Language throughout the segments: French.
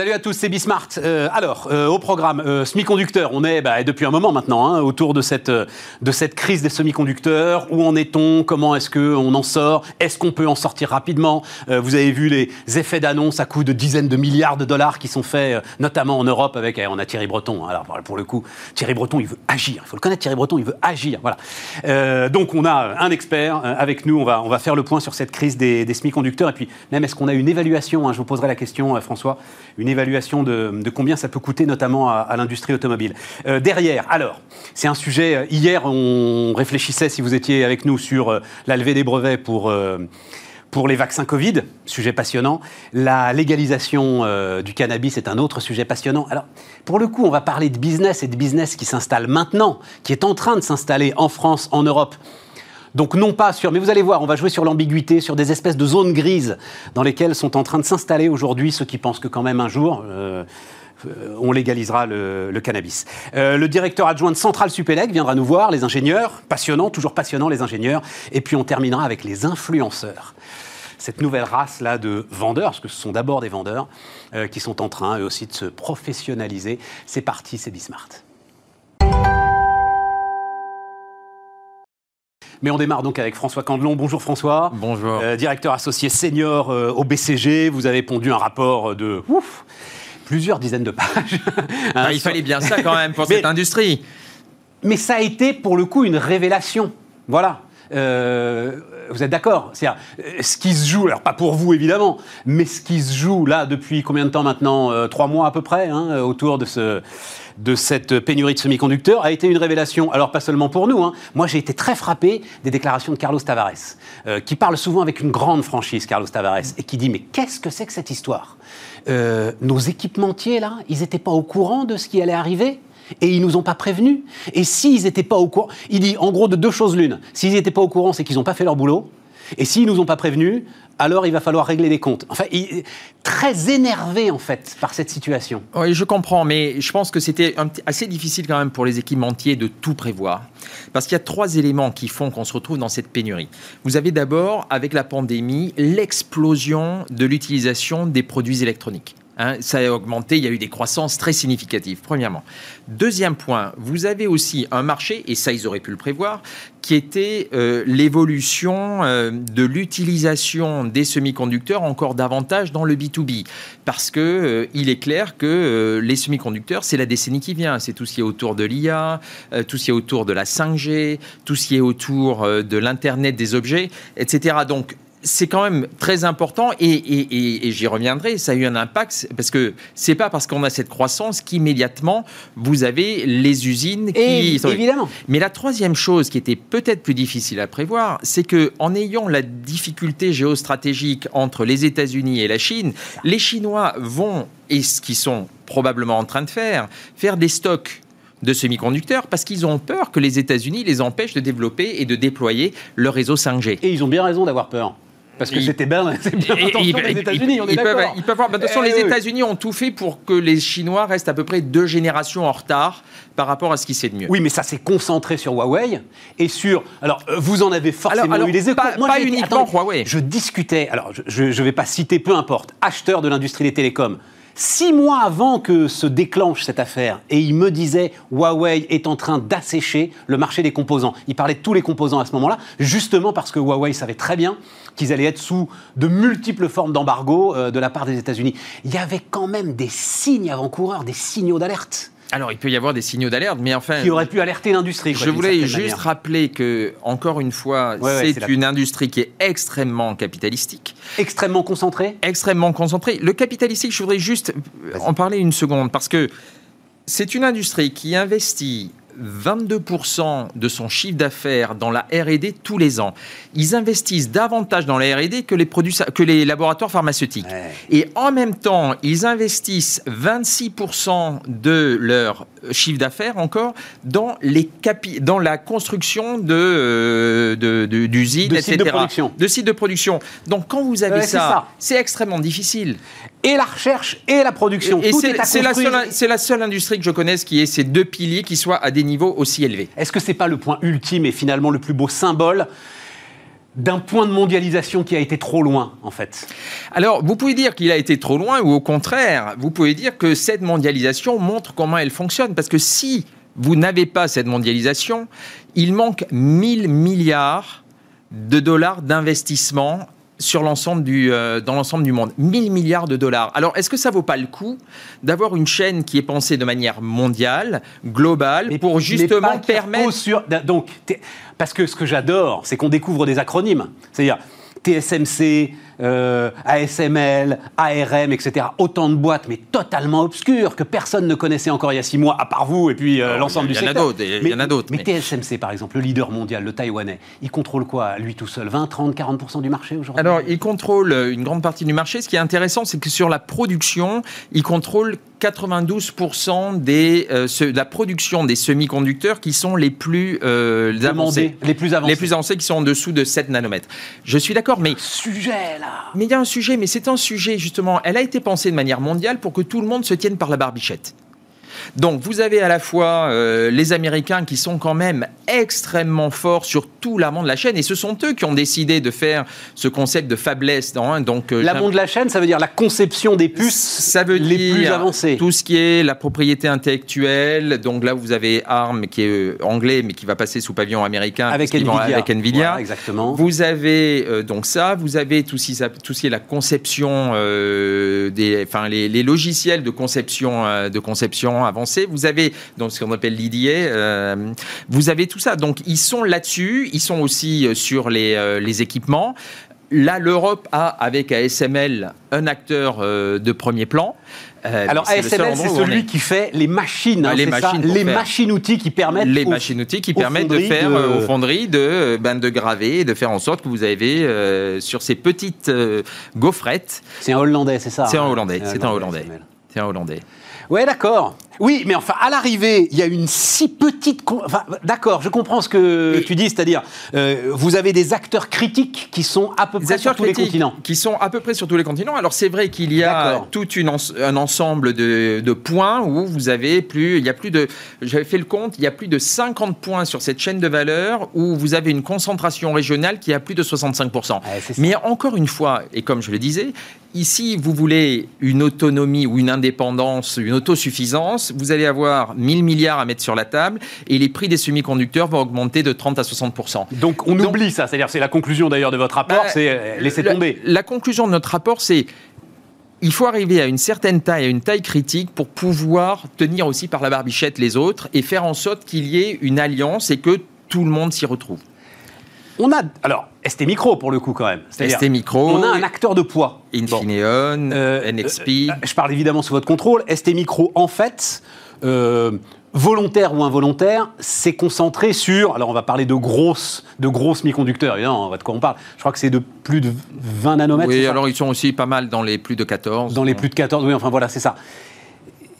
Salut à tous, c'est Bismart. Euh, alors, euh, au programme euh, semi-conducteurs, on est bah, depuis un moment maintenant hein, autour de cette, de cette crise des semi-conducteurs. Où en est-on? Comment est-ce qu'on en sort? Est-ce qu'on peut en sortir rapidement? Vous avez vu les effets d'annonce à coût de dizaines de milliards de dollars qui sont faits, notamment en Europe, avec, eh, on a Thierry Breton. Hein. alors, pour le coup, Thierry Breton, il veut agir. Il faut le connaître, Thierry Breton, il veut agir. Voilà. donc, on a un expert avec nous. On va, faire le point sur cette crise des, semi-conducteurs. Et puis, même, est-ce qu'on a une évaluation? Hein, Je vous poserai la question, François. Évaluation de, combien ça peut coûter notamment à, l'industrie automobile. Euh, derrière, alors, c'est un sujet, euh, hier on réfléchissait, si vous étiez avec nous, sur euh, la levée des brevets pour pour les vaccins Covid, sujet passionnant. La légalisation du cannabis est un autre sujet passionnant. Alors, pour le coup, on va parler de business et de business qui s'installe maintenant, qui est en train de s'installer en France, en Europe. Donc non pas sur, mais vous allez voir, on va jouer sur l'ambiguïté, sur des espèces de zones grises dans lesquelles sont en train de s'installer aujourd'hui ceux qui pensent que quand même un jour, euh, euh, on légalisera le, cannabis. Euh, le directeur adjoint de Centrale Supélec viendra nous voir, les ingénieurs, passionnant, toujours passionnant les ingénieurs, et puis on terminera avec les influenceurs. Cette nouvelle race-là de vendeurs, parce que ce sont d'abord des vendeurs, qui sont en train eux aussi de se professionnaliser. C'est parti, c'est Bismart. Mais on démarre donc avec François Candelon. Bonjour François. Bonjour. Euh, directeur associé senior euh, au BCG. Vous avez pondu un rapport de ouf, plusieurs dizaines de pages. Ah, il fallait bien ça quand même pour cette industrie. Mais ça a été pour le coup une révélation. Voilà. Euh, vous êtes d'accord? C'est ce qui se joue, alors pas pour vous évidemment, mais ce qui se joue là depuis combien de temps maintenant? Trois mois à peu près, hein, autour de ce, de cette pénurie de semi-conducteurs a été une révélation. Alors pas seulement pour nous. Hein. Moi j'ai été très frappé des déclarations de Carlos Tavares, euh, qui parle souvent avec une grande franchise, Carlos Tavares, et qui dit mais qu'est-ce que c'est que cette histoire? Euh, Nos équipementiers là, ils n'étaient pas au courant de ce qui allait arriver? Et ils nous ont pas prévenus. Et s'ils n'étaient pas au courant, il dit en gros de deux choses l'une. S'ils n'étaient pas au courant, c'est qu'ils n'ont pas fait leur boulot. Et s'ils nous ont pas prévenus, alors il va falloir régler les comptes. Enfin, il est très énervé en fait par cette situation. Oui, je comprends, mais je pense que c'était assez difficile quand même pour les équipementiers de tout prévoir. Parce qu'il y a trois éléments qui font qu'on se retrouve dans cette pénurie. Vous avez d'abord, avec la pandémie, l'explosion de l'utilisation des produits électroniques. Hein, ça a augmenté, il y a eu des croissances très significatives, premièrement. Deuxième point, vous avez aussi un marché, et ça ils auraient pu le prévoir, qui était euh, l'évolution euh, de l'utilisation des semi-conducteurs encore davantage dans le B2B. Parce que euh, il est clair que les semi-conducteurs, c'est la décennie qui vient. C'est tout ce qui est autour de l'IA, tout ce qui est autour de la 5G, tout ce qui est autour de l'Internet des objets, etc. Donc, c'est quand même très important et, j'y reviendrai. Ça a eu un impact parce que c'est pas parce qu'on a cette croissance qu'immédiatement vous avez les usines qui. évidemment. Mais la troisième chose qui était peut-être plus difficile à prévoir, c'est que en ayant la difficulté géostratégique entre les États-Unis et la Chine, les Chinois vont et ce qu'ils sont probablement en train de faire, faire des stocks de semi-conducteurs parce qu'ils ont peur que les États-Unis les empêchent de développer et de déployer leur réseau 5G. Et ils ont bien raison d'avoir peur. Parce que c'était bien, bien des États-Unis, on est d'accord. Ils peuvent voir. De toute façon, les eh États-Unis ont tout fait pour que les Chinois restent à peu près deux générations en retard par rapport à ce qui s'est de mieux. Oui, mais ça s'est concentré sur Huawei et sur. Alors, euh, vous en avez forcément eu les échos. Moi, pas uniquement Huawei. Je discutais. Alors, je ne vais pas citer, peu importe, acheteurs de l'industrie des télécoms six mois avant que se déclenche cette affaire, et il me disait Huawei est en train d'assécher le marché des composants. Il parlait de tous les composants à ce moment-là, justement parce que Huawei savait très bien qu'ils allaient être sous de multiples formes d'embargo euh, de la part des États-Unis. Il y avait quand même des signes avant-coureurs, des signaux d'alerte. Alors, il peut y avoir des signaux d'alerte, mais enfin. Qui auraient pu alerter l'industrie. Je voulais juste rappeler que, encore une fois, c'est une industrie qui est extrêmement capitalistique. Extrêmement concentrée Extrêmement concentrée. Le capitalistique, je voudrais juste en parler une seconde, parce que c'est une industrie qui investit 22% de son chiffre d'affaires dans la R&D tous les ans. Ils investissent davantage dans la R&D que les, produits, que les laboratoires pharmaceutiques. Et en même temps, ils investissent 26% de leur chiffre d'affaires encore dans, les capi dans la construction de, euh, d'usines, etc. de production. De sites de production. Donc quand vous avez ça, c'est extrêmement difficile. Et la recherche et la production. Et, c'est, la seule, c'est la seule industrie que je connaisse qui ait ces deux piliers qui soient à des niveaux aussi élevés. Est-ce que c'est pas le point ultime et finalement le plus beau symbole d'un point de mondialisation qui a été trop loin, en fait? Alors, vous pouvez dire qu'il a été trop loin, ou au contraire, vous pouvez dire que cette mondialisation montre comment elle fonctionne. Parce que si vous n'avez pas cette mondialisation, il manque 1000 milliards de dollars d'investissement sur l'ensemble du, euh, dans l'ensemble du monde. 1000 milliards de dollars. Alors, est-ce que ça vaut pas le coup d'avoir une chaîne qui est pensée de manière mondiale, globale, pour justement permettre... Sur, donc, parce que ce que j'adore, c'est qu'on découvre des acronymes. C'est-à-dire TSMC, euh, ASML, ARM, etc. Autant de boîtes, mais totalement obscures, que personne ne connaissait encore il y a six mois, à part vous et puis euh, l'ensemble du secteur. Il y en a d'autres. Mais, TSMC, par exemple, le leader mondial, le taïwanais, il contrôle quoi, lui tout seul? 20, 30, 40% du marché aujourd'hui? Alors, il contrôle une grande partie du marché. Ce qui est intéressant, c'est que sur la production, il contrôle 92% des, euh, de la production des semi-conducteurs qui sont les plus avancés. Les plus avancés. Les plus avancés qui sont en dessous de 7 nanomètres. Je suis d'accord, mais... Sujet, là mais il y a un sujet, mais c'est un sujet justement, elle a été pensée de manière mondiale pour que tout le monde se tienne par la barbichette. Donc vous avez à la fois euh, les Américains qui sont quand même extrêmement forts sur tout l'amont de la chaîne et ce sont eux qui ont décidé de faire ce concept de fabless. Dans, donc euh, l'amont de la chaîne, ça veut dire la conception des puces ça veut les dire plus avancées. Tout ce qui est la propriété intellectuelle. Donc là vous avez ARM qui est euh, anglais mais qui va passer sous pavillon américain avec Nvidia. avec Nvidia. exactement. Vous avez donc ça, vous avez tout ce, tout ce qui est la conception des, enfin les, les, logiciels de conception de conception avancée. Vous avez donc ce qu'on appelle l'IDA. Euh, vous avez tout ça. Donc ils sont là-dessus. Ils sont aussi euh, sur les, euh, les équipements. Là, l'Europe a, avec ASML, un acteur de premier plan. Alors ASML, c'est celui qui fait les machines, hein, les machines, les machines outils qui permettent les machines outils qui permettent de faire de... aux fonderies de ben, de graver, de faire en sorte que vous avez sur ces petites gaufrettes. C'est un Hollandais, c'est ça C'est un hein Hollandais. C'est un Hollandais. C'est un Hollandais. Ouais, d'accord. Oui, mais enfin, à l'arrivée, il y a une si petite. Enfin, d'accord, je comprends ce que tu dis, c'est-à-dire, euh, vous avez des acteurs critiques qui sont à peu près sur tous les continents. Qui sont à peu près sur tous les continents. Alors, c'est vrai qu'il y a tout une un ensemble de, de, points où vous avez plus. Il y a plus de. J'avais fait le compte, il y a plus de 50 points sur cette chaîne de valeur où vous avez une concentration régionale qui a plus de 65%. mais encore une fois, et comme je le disais, ici, vous voulez une autonomie ou une indépendance, une autosuffisance, vous allez avoir 1000 milliards à mettre sur la table et les prix des semi-conducteurs vont augmenter de 30 à 60 Donc on oublie ça, c'est-à-dire c'est la conclusion d'ailleurs de votre rapport, bah, c'est euh, laisser tomber. La conclusion de notre rapport, c'est il faut arriver à une certaine taille, à une taille critique pour pouvoir tenir aussi par la barbichette les autres et faire en sorte qu'il y ait une alliance et que tout le monde s'y retrouve. On a alors ST Micro pour le coup quand même. ST Micro. On a un acteur de poids. Infineon, euh, NXP. Euh, je parle évidemment sous votre contrôle. ST Micro en fait. Euh, volontaire ou involontaire, s'est concentré sur. Alors, on va parler de grosses, de grosses semi-conducteurs, évidemment, on va de quoi on parle. Je crois que c'est de plus de 20 nanomètres. Oui, alors ils sont aussi pas mal dans les plus de 14. Dans les plus de 14, oui, enfin voilà, c'est ça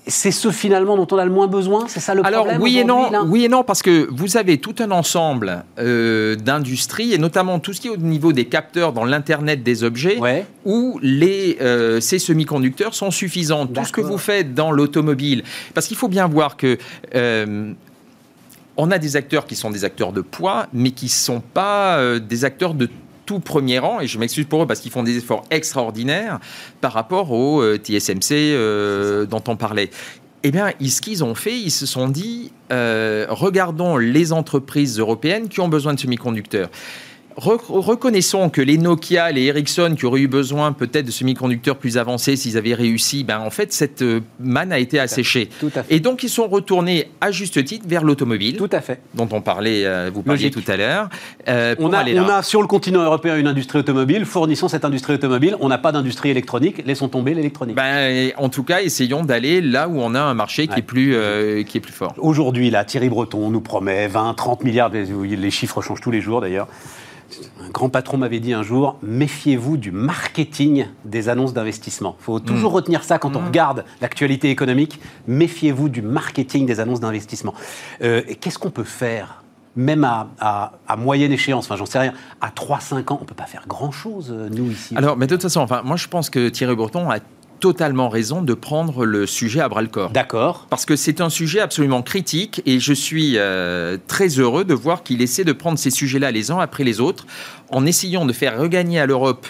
c'est ce finalement dont on a le moins besoin C'est ça le Alors, problème oui et non, oui et non, parce que vous avez tout un ensemble euh, d'industries, et notamment tout ce qui est au niveau des capteurs dans l'Internet des objets, où les, euh, ces semi-conducteurs sont suffisants. Tout ce que vous faites dans l'automobile, parce qu'il faut bien voir que... Euh, on a des acteurs qui sont des acteurs de poids, mais qui ne sont pas des acteurs de tout premier rang, et je m'excuse pour eux parce qu'ils font des efforts extraordinaires par rapport au euh, TSMC euh, dont on parlait. Eh bien, ce qu'ils ont fait, ils se sont dit, euh, regardons les entreprises européennes qui ont besoin de semi-conducteurs reconnaissons que les Nokia, les Ericsson, qui auraient eu besoin peut-être de semi-conducteurs plus avancés s'ils avaient réussi, ben en fait, cette euh, manne a été asséchée. Et donc, ils sont retournés à juste titre vers l'automobile. Tout à fait. Dont on parlait, euh, vous parliez tout à l'heure. Euh, on, a, on a sur le continent européen une industrie automobile. Fournissons cette industrie automobile. On n'a pas d'industrie électronique. Laissons tomber l'électronique. Ben, en tout cas, essayons d'aller là où on a un marché qui, est, plus, qui est plus fort. Aujourd'hui, là, Thierry Breton nous promet 20, 30 milliards. Les chiffres changent tous les jours d'ailleurs un grand patron m'avait dit un jour, méfiez-vous du marketing des annonces d'investissement. Il faut toujours mm. retenir ça quand on mm. regarde l'actualité économique. Méfiez-vous du marketing des annonces d'investissement. Euh, Qu'est-ce qu'on peut faire même à, moyenne échéance, enfin j'en sais rien, à 3-5 ans, on ne peut pas faire grand-chose, euh, nous, ici. Alors, mais de toute façon, enfin, moi je pense que Thierry Breton a totalement raison de prendre le sujet à bras le corps. D'accord. Parce que c'est un sujet absolument critique et je suis euh, très heureux de voir qu'il essaie de prendre ces sujets-là les uns après les autres en essayant de faire regagner à l'Europe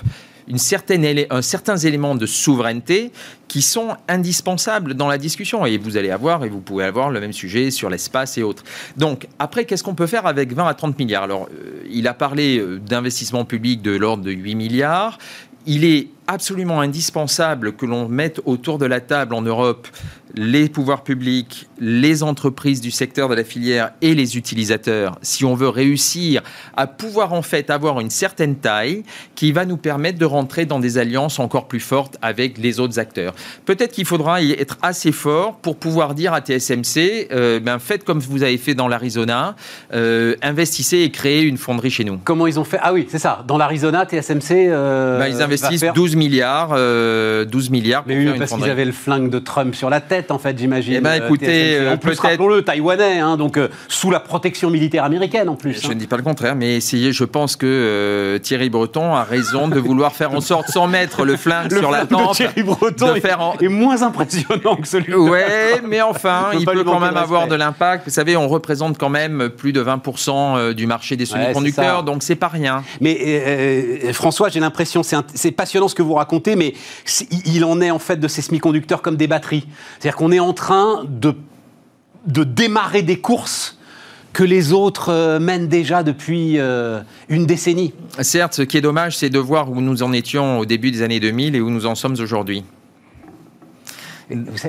une certaine, un, certains éléments de souveraineté qui sont indispensables dans la discussion. Et vous allez avoir, et vous pouvez avoir le même sujet sur l'espace et autres. Donc, après, qu'est-ce qu'on peut faire avec 20 à 30 milliards? Alors, euh, il a parlé euh, d'investissement public de l'ordre de 8 milliards. Il est absolument indispensable que l'on mette autour de la table en Europe les pouvoirs publics, les entreprises du secteur de la filière et les utilisateurs, si on veut réussir à pouvoir en fait avoir une certaine taille qui va nous permettre de rentrer dans des alliances encore plus fortes avec les autres acteurs. Peut-être qu'il faudra y être assez fort pour pouvoir dire à TSMC, euh, ben faites comme vous avez fait dans l'Arizona, euh, investissez et créez une fonderie chez nous. Comment ils ont fait? Ah oui, c'est ça. Dans l'Arizona, TSMC. Euh, ben, ils investissent 12 milliards, 12 euh, milliards. Mais oui, parce qu'ils avaient le flingue de Trump sur la tête, en fait, j'imagine. Eh ben, écoutez, en plus, rappelons-le, taïwanais, hein, donc euh, sous la protection militaire américaine, en plus. Je hein. ne dis pas le contraire, mais essayez, je pense que Thierry Breton a raison de vouloir faire en sorte, sans mettre le flingue sur la tente, Thierry Breton de faire est, moins impressionnant que celui. Ouais, mais enfin, il peut quand même avoir de l'impact. Vous savez, on représente quand même plus de 20% du marché des semi-conducteurs, donc c'est pas rien. Mais François, j'ai l'impression, c'est passionnant ce que vous racontez mais il en est en fait de ces semi-conducteurs comme des batteries. C'est-à-dire qu'on est en train de, de démarrer des courses que les autres euh, mènent déjà depuis euh, une décennie. Certes, ce qui est dommage, c'est de voir où nous en étions au début des années 2000 et où nous en sommes aujourd'hui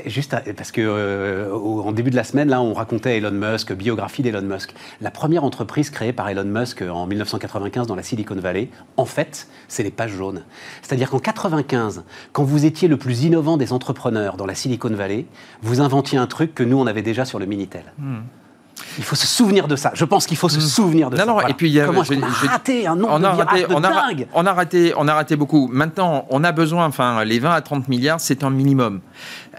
juste parce que euh, en début de la semaine, là, on racontait Elon Musk, biographie d'Elon Musk. La première entreprise créée par Elon Musk en 1995 dans la Silicon Valley, en fait, c'est les pages jaunes. C'est-à-dire qu'en 95, quand vous étiez le plus innovant des entrepreneurs dans la Silicon Valley, vous inventiez un truc que nous, on avait déjà sur le Minitel. Hmm. Il faut se souvenir de ça. Je pense qu'il faut se hmm. souvenir de ça. Non, et puis il y a, Comment on a raté un nombre on a raté, on a, dingue. On a raté, on a raté beaucoup. Maintenant, on a besoin, enfin, les 20 à 30 milliards, c'est un minimum,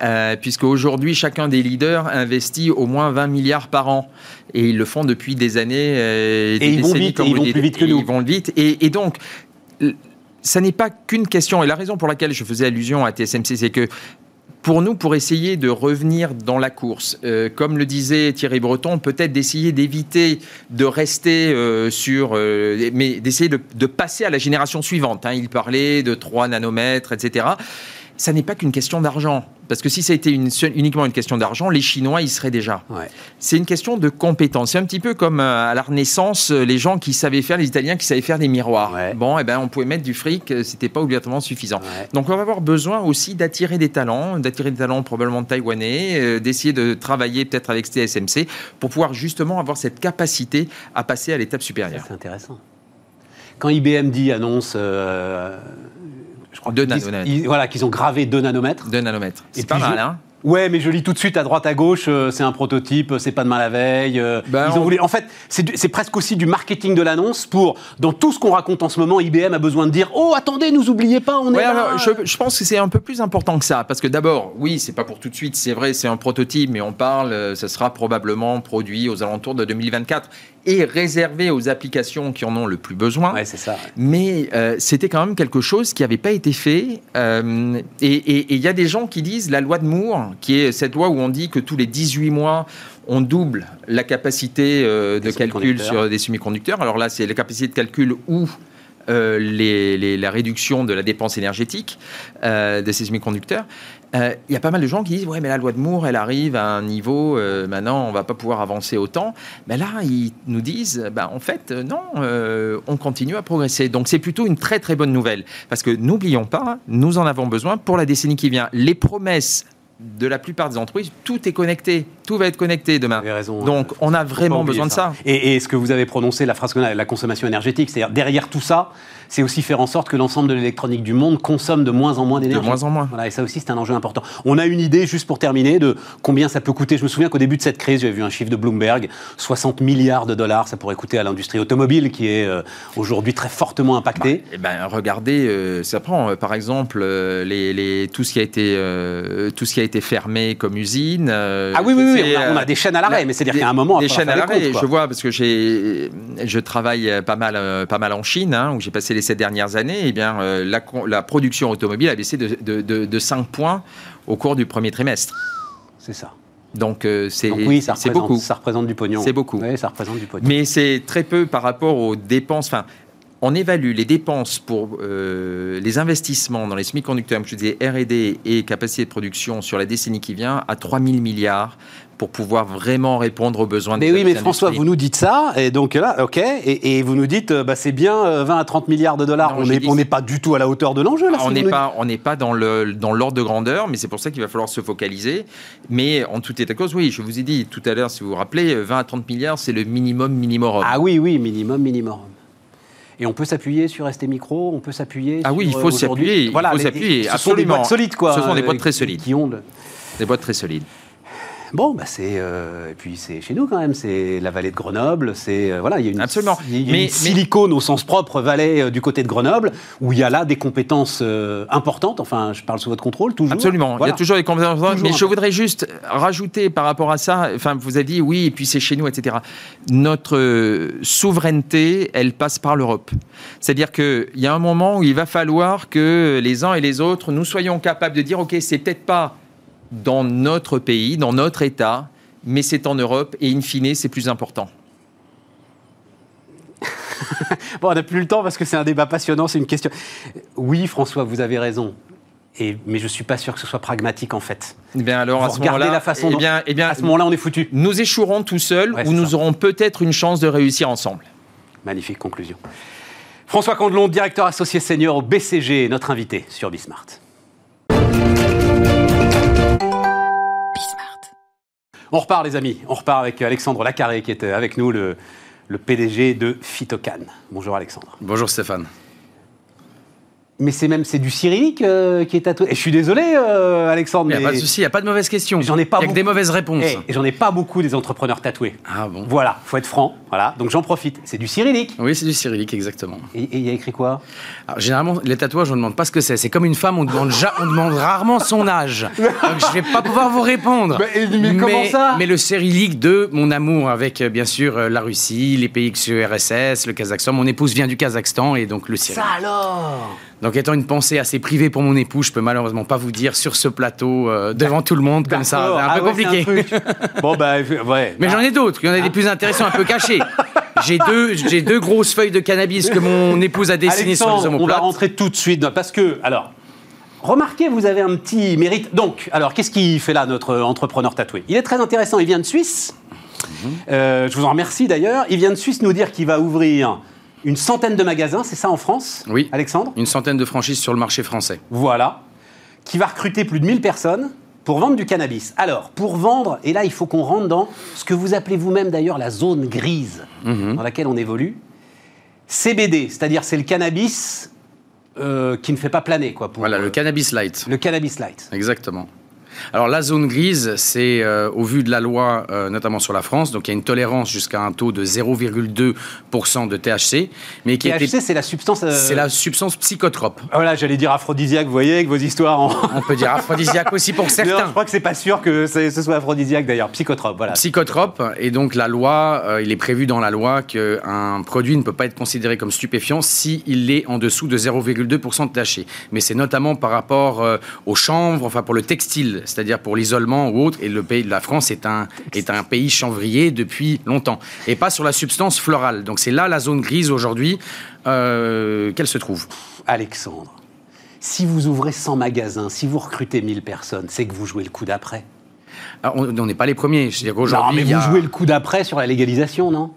euh, puisque aujourd'hui, chacun des leaders investit au moins 20 milliards par an, et ils le font depuis des années, euh, et ils vont vite, ils vont plus vite que nous. Ils vont vite, et, et donc ça n'est pas qu'une question. Et la raison pour laquelle je faisais allusion à TSMC, c'est que pour nous, pour essayer de revenir dans la course, euh, comme le disait Thierry Breton, peut-être d'essayer d'éviter de rester euh, sur, euh, mais d'essayer de, passer à la génération suivante. Hein. Il parlait de 3 nanomètres, etc ça n'est pas qu'une question d'argent. Parce que si ça a été uniquement une question d'argent, les Chinois y seraient déjà. C'est une question de compétence. C'est un petit peu comme euh, à la Renaissance, euh, les gens qui savaient faire, les Italiens qui savaient faire des miroirs. Bon, eh ben, on pouvait mettre du fric, euh, c'était pas obligatoirement suffisant. Donc on va avoir besoin aussi d'attirer des talents, d'attirer des talents probablement taïwanais, d'essayer de travailler peut-être avec TSMC pour pouvoir justement avoir cette capacité à passer à l'étape supérieure. C'est intéressant. Quand IBM dit annonce je crois 2 nanomètres. voilà, qu'ils ont gravé 2 nanomètres. 2 nanomètres. C'est pas mal, hein Ouais, mais je lis tout de suite à droite à gauche, euh, c'est un prototype, c'est pas demain la veille. Euh, ben, ils ont voulu... En fait, c'est presque aussi du marketing de l'annonce pour, dans tout ce qu'on raconte en ce moment, IBM a besoin de dire Oh, attendez, nous oubliez pas, on est là. je, je, pense que c'est un peu plus important que ça, parce que d'abord, oui, c'est pas pour tout de suite, c'est vrai, c'est un prototype, mais on parle, euh, ça sera probablement produit aux alentours de 2024 et réservé aux applications qui en ont le plus besoin. Ouais, c'est ça. Mais c'était quand même quelque chose qui n'avait pas été fait. et il y a des gens qui disent la loi de Moore, qui est cette loi où on dit que tous les 18 mois, on double la capacité euh, de calcul sur des semi-conducteurs. Alors là, c'est la capacité de calcul ou euh, la réduction de la dépense énergétique euh, de ces semi-conducteurs. Il y a pas mal de gens qui disent ouais mais la loi de Moore elle arrive à un niveau maintenant on va pas pouvoir avancer autant. Mais là ils nous disent bah en fait non on continue à progresser. Donc c'est plutôt une très très bonne nouvelle parce que n'oublions pas nous en avons besoin pour la décennie qui vient. Les promesses de la plupart des entreprises, tout est connecté. Tout va être connecté demain. Vous avez raison, Donc, on a vraiment besoin de ça. Et, et, ce que vous avez prononcé, la phrase qu'on a, la consommation énergétique, c'est-à-dire derrière tout ça, c'est aussi faire en sorte que l'ensemble de l'électronique du monde consomme de moins en moins d'énergie. De moins en moins. Voilà, et ça aussi, c'est un enjeu important. On a une idée, juste pour terminer, de combien ça peut coûter. Je me souviens qu'au début de cette crise, j'avais vu un chiffre de Bloomberg 60 milliards de dollars, ça pourrait coûter à l'industrie automobile, qui est euh, aujourd'hui très fortement impactée. Bah, eh ben, regardez, euh, ça prend, euh, par exemple, les, les, tout, ce qui a été, tout ce qui a été fermées comme usines. ah oui, oui, oui, on a, des chaînes à l'arrêt, mais c'est-à-dire qu'il y a un moment... Des chaînes à l'arrêt, je vois, parce que je travaille pas mal, pas mal en Chine, hein, où j'ai passé les sept dernières années, eh bien la, la, production automobile a baissé de, de, de, de 5 points au cours du premier trimestre. C'est ça. Donc euh, c'est oui, ça beaucoup. Ça représente du pognon. C'est beaucoup. Oui, ça représente du pognon. Mais c'est très peu par rapport aux dépenses. Enfin, on évalue les dépenses pour euh, les investissements dans les semi-conducteurs, comme je disais, R&D et capacité de production sur la décennie qui vient à 3 000 milliards pour pouvoir vraiment répondre aux besoins mais oui, mais François, vous nous dites ça, et donc là, ok, et, vous nous dites, euh, bah, c'est bien 20 euh, à 30 milliards de dollars. on n'est pas du tout à la hauteur de l'enjeu là. on n'est pas, on n'est pas dans le dans l'ordre de grandeur, mais c'est pour ça qu'il va falloir se focaliser. Mais en tout état de cause, oui, je vous ai dit tout à l'heure, si vous vous rappelez, 20 à 30 milliards, c'est le minimum minimum. Ah oui, oui, minimum minimum. Et on peut s'appuyer sur ST Micro, on peut s'appuyer. Ah oui, il faut s'appuyer. Voilà, il faut s'appuyer. Sont des boîtes solides, quoi. Ce sont des boîtes très solides. Qui ont Des boîtes très solides. Bon, bah c'est euh, et puis c'est chez nous quand même, c'est la vallée de Grenoble, c'est euh, voilà, il y a une absolument, il y a mais, silicone au sens propre vallée euh, du côté de Grenoble où il y a là des compétences importantes. Enfin, je parle sous votre contrôle toujours. Absolument, il y a toujours des compétences. importantes. mais je voudrais juste rajouter par rapport à ça. Enfin, vous avez dit oui, et puis c'est chez nous, etc. Notre souveraineté, elle passe par l'Europe. C'est-à-dire qu'il y a un moment où il va falloir que les uns et les autres, nous soyons capables de dire ok, c'est peut-être pas dans notre pays, dans notre État, mais c'est en Europe et in fine, c'est plus important. bon, on n'a plus le temps parce que c'est un débat passionnant, c'est une question. Oui, François, vous avez raison. Et, mais je ne suis pas sûr que ce soit pragmatique en fait. Eh bien alors, à ce moment-là, la façon eh bien, eh bien, à ce moment-là, on est foutu. Nous échouerons tout seuls ou nous aurons peut-être une chance de réussir ensemble. Magnifique conclusion. François Candelon, directeur associé senior au BCG, notre invité sur Bismart. On repart, les amis. On repart avec Alexandre Lacarré, qui est avec nous, le, le PDG de Phytocan. Bonjour, Alexandre. Bonjour, Stéphane mais c'est même c'est du cyrillique euh, qui est tatoué. Et je suis désolé, euh, Alexandre. Il n'y a pas de souci, il n'y a pas de mauvaise question. J'en ai pas. Il y a que des mauvaises réponses. Et, j'en ai pas beaucoup des entrepreneurs tatoués. Ah bon. Voilà, faut être franc. Voilà, donc j'en profite. C'est du cyrillique. Oui, c'est du cyrillique, exactement. Et il y a écrit quoi? Alors, Généralement, les tatouages, on ne demande pas ce que c'est. C'est comme une femme, on demande, on demande rarement son âge. donc je vais pas pouvoir vous répondre. Mais, mais comment ça? Mais le cyrillique de mon amour avec, euh, bien sûr, la Russie, les pays ex-URSS, le Kazakhstan. Mon épouse vient du Kazakhstan et donc le cyrillique. Ça alors? Donc, étant une pensée assez privée pour mon époux, je peux malheureusement pas vous dire sur ce plateau euh, devant tout le monde comme ça. C'est un ah peu compliqué. bon bah ouais. Mais j'en ai d'autres. Il y en a des plus intéressants, un peu cachés. J'ai deux, j'ai deux grosses feuilles de cannabis que mon épouse a dessinées sur les omoplates. On va rentrer tout de suite parce que alors. Remarquez, vous avez un petit mérite. Donc, alors, qu'est-ce qu'il fait là, notre entrepreneur tatoué? Il est très intéressant. Il vient de Suisse. Mhm. Euh, je vous en remercie d'ailleurs. Il vient de Suisse nous dire qu'il va ouvrir une centaine de magasins, c'est ça en France Oui. Alexandre Une centaine de franchises sur le marché français. Voilà. Qui va recruter plus de 1000 personnes pour vendre du cannabis. Alors, pour vendre, et là il faut qu'on rentre dans ce que vous appelez vous-même d'ailleurs la zone grise mhm. dans laquelle on évolue. CBD, c'est-à-dire c'est le cannabis euh, qui ne fait pas planer. Quoi, voilà, le cannabis light. Le cannabis light. Exactement. Alors la zone grise, c'est euh, au vu de la loi, euh, notamment sur la France, donc il y a une tolérance jusqu'à un taux de 0,2% de THC. Mais qui THC, c'est la substance... Euh, c'est la substance psychotrope. Voilà, j'allais dire aphrodisiaque, vous voyez, avec vos histoires On peut dire aphrodisiaque aussi pour certains. Non, je crois que c'est pas sûr que ce soit aphrodisiaque d'ailleurs, psychotrope, voilà. Psychotrope, et donc la loi, il est prévu dans la loi qu'un produit ne peut pas être considéré comme stupéfiant s'il est en dessous de 0,2% de THC. Mais c'est notamment par rapport aux chanvres, enfin pour le textile c'est-à-dire pour l'isolement ou autre. Et le pays de la France est un, est un pays chanvrier depuis longtemps. Et pas sur la substance florale. Donc c'est là la zone grise aujourd'hui euh, qu'elle se trouve. Alexandre, si vous ouvrez 100 magasins, si vous recrutez 1000 personnes, c'est que vous jouez le coup d'après. on n'est pas les premiers. C'est-à-dire qu'aujourd'hui. mais vous jouez le coup d'après sur la légalisation, non?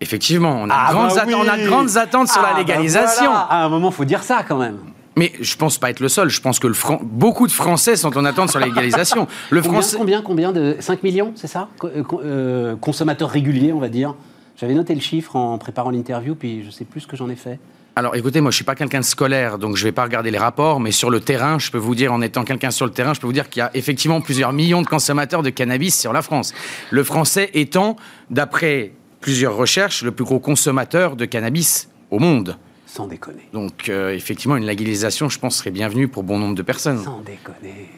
Effectivement, on a, ah, grandes, bah on a grandes attentes sur la ah, bah légalisation. À un moment, il faut dire ça quand même. Mais je pense pas être le seul. Je pense que le beaucoup de Français sont en attente sur la légalisation. Le combien, combien, combien de 5 millions, c'est ça? Euh, euh, Consommateurs réguliers, on va dire. J'avais noté le chiffre en préparant l'interview, puis je sais plus ce que j'en ai fait. Alors écoutez, moi je suis pas quelqu'un de scolaire, donc je vais pas regarder les rapports, mais sur le terrain, je peux vous dire, en étant quelqu'un sur le terrain, je peux vous dire qu'il y a effectivement plusieurs millions de consommateurs de cannabis sur la France. Le français étant, d'après plusieurs recherches, le plus gros consommateur de cannabis au monde. Sans déconner. Donc, euh, effectivement, une légalisation, je pense, serait bienvenue pour bon nombre de personnes. Sans déconner.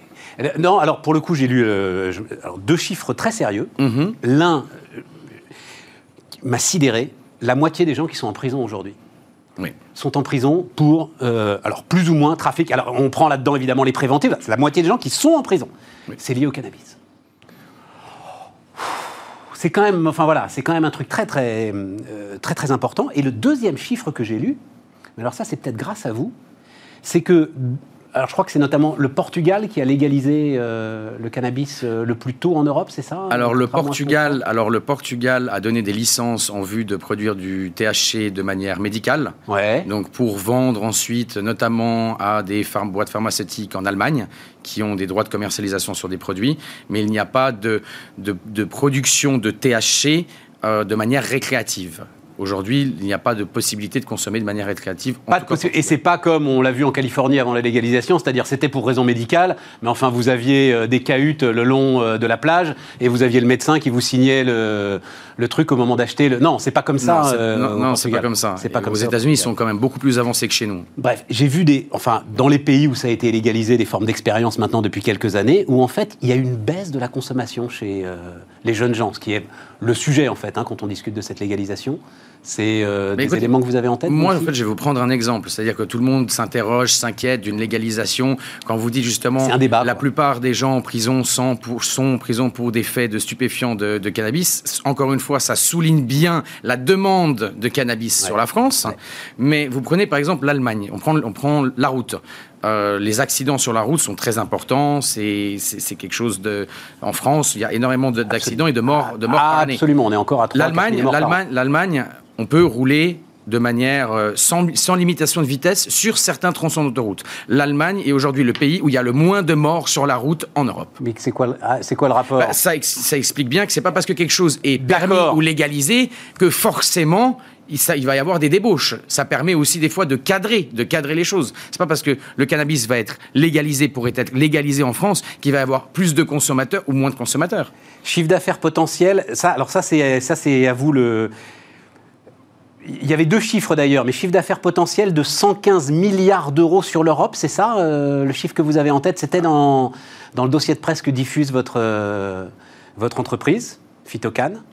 Euh, Non, alors pour le coup, j'ai lu euh, je- alors, deux chiffres très sérieux. Mhm. L'un euh, m'a sidéré. La moitié des gens qui sont en prison aujourd'hui Oui. sont en prison pour, alors plus ou moins trafic. Alors on prend là-dedans évidemment les préventifs. C'est la moitié des gens qui sont en prison. C'est lié au cannabis. C'est quand même, enfin voilà, c'est quand même un truc très très euh, très très important. Et le deuxième chiffre que j'ai lu, mais alors ça c'est peut-être grâce à vous, c'est que alors je crois que c'est notamment le Portugal qui a légalisé euh, le cannabis euh, le plus tôt en Europe, c'est ça Alors le, Portugal, alors le Portugal a donné des licences en vue de produire du THC de manière médicale. Ouais. Donc pour vendre ensuite, notamment à des pharm- boîtes pharmaceutiques en Allemagne, qui ont des droits de commercialisation sur des produits, mais il n'y a pas de, de, de production de THC euh, de manière récréative. Aujourd'hui, il n'y a pas de possibilité de consommer de manière récréative. Pas de cas, et c'est pas comme on l'a vu en Californie avant la légalisation, c'est-à-dire c'était pour raison médicale, mais enfin vous aviez euh, des cahutes le long euh, de la plage et vous aviez le médecin qui vous signait le, le truc au moment d'acheter le. Non, c'est pas comme ça. non, c'est- euh, pas comme ça. C'est pas comme Aux États-Unis, ils sont quand même beaucoup plus avancés que chez nous. Bref, j'ai vu des, enfin, dans les pays où ça a été légalisé, des formes d'expérience maintenant depuis quelques années, où en fait il y a une baisse de la consommation chez euh, les jeunes gens, ce qui est le sujet en fait hein, quand on discute de cette légalisation. C'est euh, des écoute, éléments que vous avez en tête. Moi, en fait, je vais vous prendre un exemple. C'est-à-dire que tout le monde s'interroge, s'inquiète d'une légalisation. Quand vous dites justement, un débat, la quoi. plupart des gens en prison sont, pour, sont en prison pour des faits de stupéfiants de, de cannabis. Encore une fois, ça souligne bien la demande de cannabis Ouais. sur la France. Ouais. Mais vous prenez par exemple l'Allemagne. On prend, on prend la route. Euh, les accidents sur la route sont très importants. C'est quelque chose de. En France, il y a énormément de- d'accidents et de morts, de morts Ah, par année. absolument, on est encore à 3 L'Allemagne, l'Allemagne, l'Allemagne, on peut rouler de manière euh, sans, sans limitation de vitesse sur certains tronçons d'autoroute. L'Allemagne est aujourd'hui le pays où il y a le moins de morts sur la route en Europe. Mais c'est quoi, le- ah, c'est quoi le rapport Bah, ça, ex- ça explique bien que c'est pas parce que quelque chose est permis ou légalisé que forcément il, ça- il va y avoir des débauches. Ça permet aussi des fois de cadrer, de cadrer les choses. C'est pas parce que le cannabis va être légalisé pour être légalisé en France qu'il va y avoir plus de consommateurs ou moins de consommateurs. Chiffre d'affaires potentiel, ça, alors ça c'est ça c'est à vous le. Il y avait deux chiffres d'ailleurs, mais chiffre d'affaires potentiel de 115 milliards d'euros sur l'Europe, c'est ça euh, le chiffre que vous avez en tête? C'était dans, le dossier de presse que diffuse votre, euh, votre entreprise,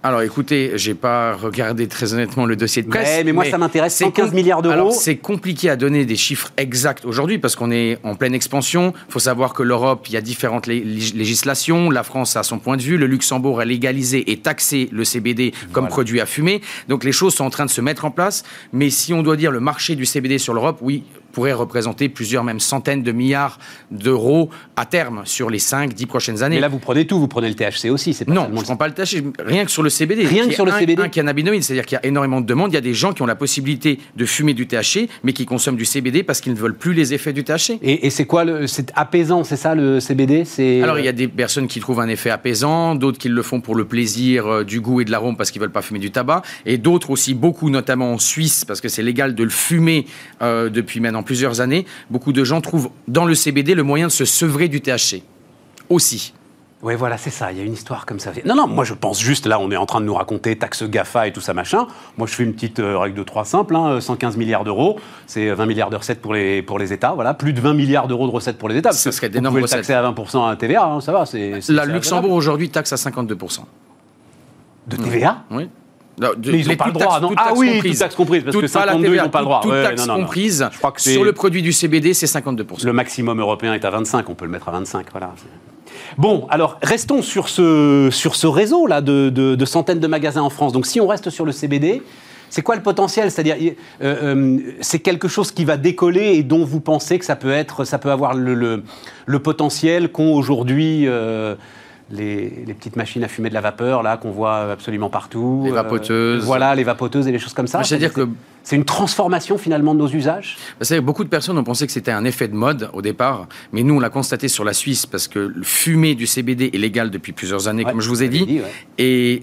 Alors écoutez, j'ai pas regardé très honnêtement le dossier de presse. Mais moi, ça m'intéresse, c'est 115 com- milliards d'euros. C'est compliqué à donner des chiffres exacts aujourd'hui parce qu'on est en pleine expansion. Il faut savoir que l'Europe, il y a différentes lé- lég- législations. La France a son point de vue. Le Luxembourg a légalisé et taxé le CBD comme Voilà. produit à fumer. Donc les choses sont en train de se mettre en place. Mais si on doit dire le marché du CBD sur l'Europe, oui, pourrait représenter plusieurs, même centaines de milliards d'euros à terme sur les 5-10 prochaines années. Mais là, vous prenez tout, vous prenez le THC aussi, c'est pas Non, je ne prends pas le THC, rien que sur le CBD. Rien que sur le un- CBD. Un cannabinoïde, c'est-à-dire qu'il y a énormément de demandes. Il y a des gens qui ont la possibilité de fumer du THC, mais qui consomment du CBD parce qu'ils ne veulent plus les effets du THC. Et, et c'est quoi le, C'est apaisant, c'est ça le CBD C'est Alors, il y a des personnes qui trouvent un effet apaisant, d'autres qui le font pour le plaisir euh, du goût et de l'arôme parce qu'ils veulent pas fumer du tabac, et d'autres aussi, beaucoup, notamment en Suisse, parce que c'est légal de le fumer euh, depuis maintenant plusieurs années. Beaucoup de gens trouvent dans le CBD le moyen de se sevrer du THC. Aussi. Oui, voilà, c'est ça. Il y a une histoire comme ça. Non, non, moi je pense juste, là, on est en train de nous raconter taxe GAFA et tout ça, machin. Moi, je fais une petite euh, règle de 3 simple, hein, 115 milliards d'euros, c'est 20 milliards de recettes pour les, pour les États, voilà. Plus de 20 milliards d'euros de recettes pour les États. Ce serait vous d'énormes recettes. taxer à 20% à TVA, hein, ça va. c'est La Luxembourg aujourd'hui taxe à 52%. agréable. De TVA Oui. Non, de- Mais ils n'ont les pas le droit, taxes- non Ah taxes oui, toutes taxes comprises, parce que pas la 52, ils n'ont pas le droit. Toutes Ouais, taxes non, comprises. Je crois que Sur le produit du CBD, c'est 52%. Le maximum européen est à 25, on peut le mettre à 25, voilà. Bon, alors restons sur ce, sur ce réseau-là de, de- de centaines de magasins en France. Donc si on reste sur le CBD, c'est quoi le potentiel? C'est-à-dire, euh, euh, c'est quelque chose qui va décoller et dont vous pensez que ça peut, être, ça peut avoir le, le- le potentiel qu'ont aujourd'hui euh, les, les petites machines à fumer de la vapeur, là, qu'on voit absolument partout. Les euh, vapoteuses. voilà, les vapoteuses et les choses comme ça. C'est-à-dire que C'est une transformation finalement de nos usages savez, beaucoup de personnes ont pensé que c'était un effet de mode au départ, mais nous, on l'a constaté sur la Suisse parce que le fumer du CBD est légal depuis plusieurs années, Ouais, comme je vous ai dit. dit, ouais. Et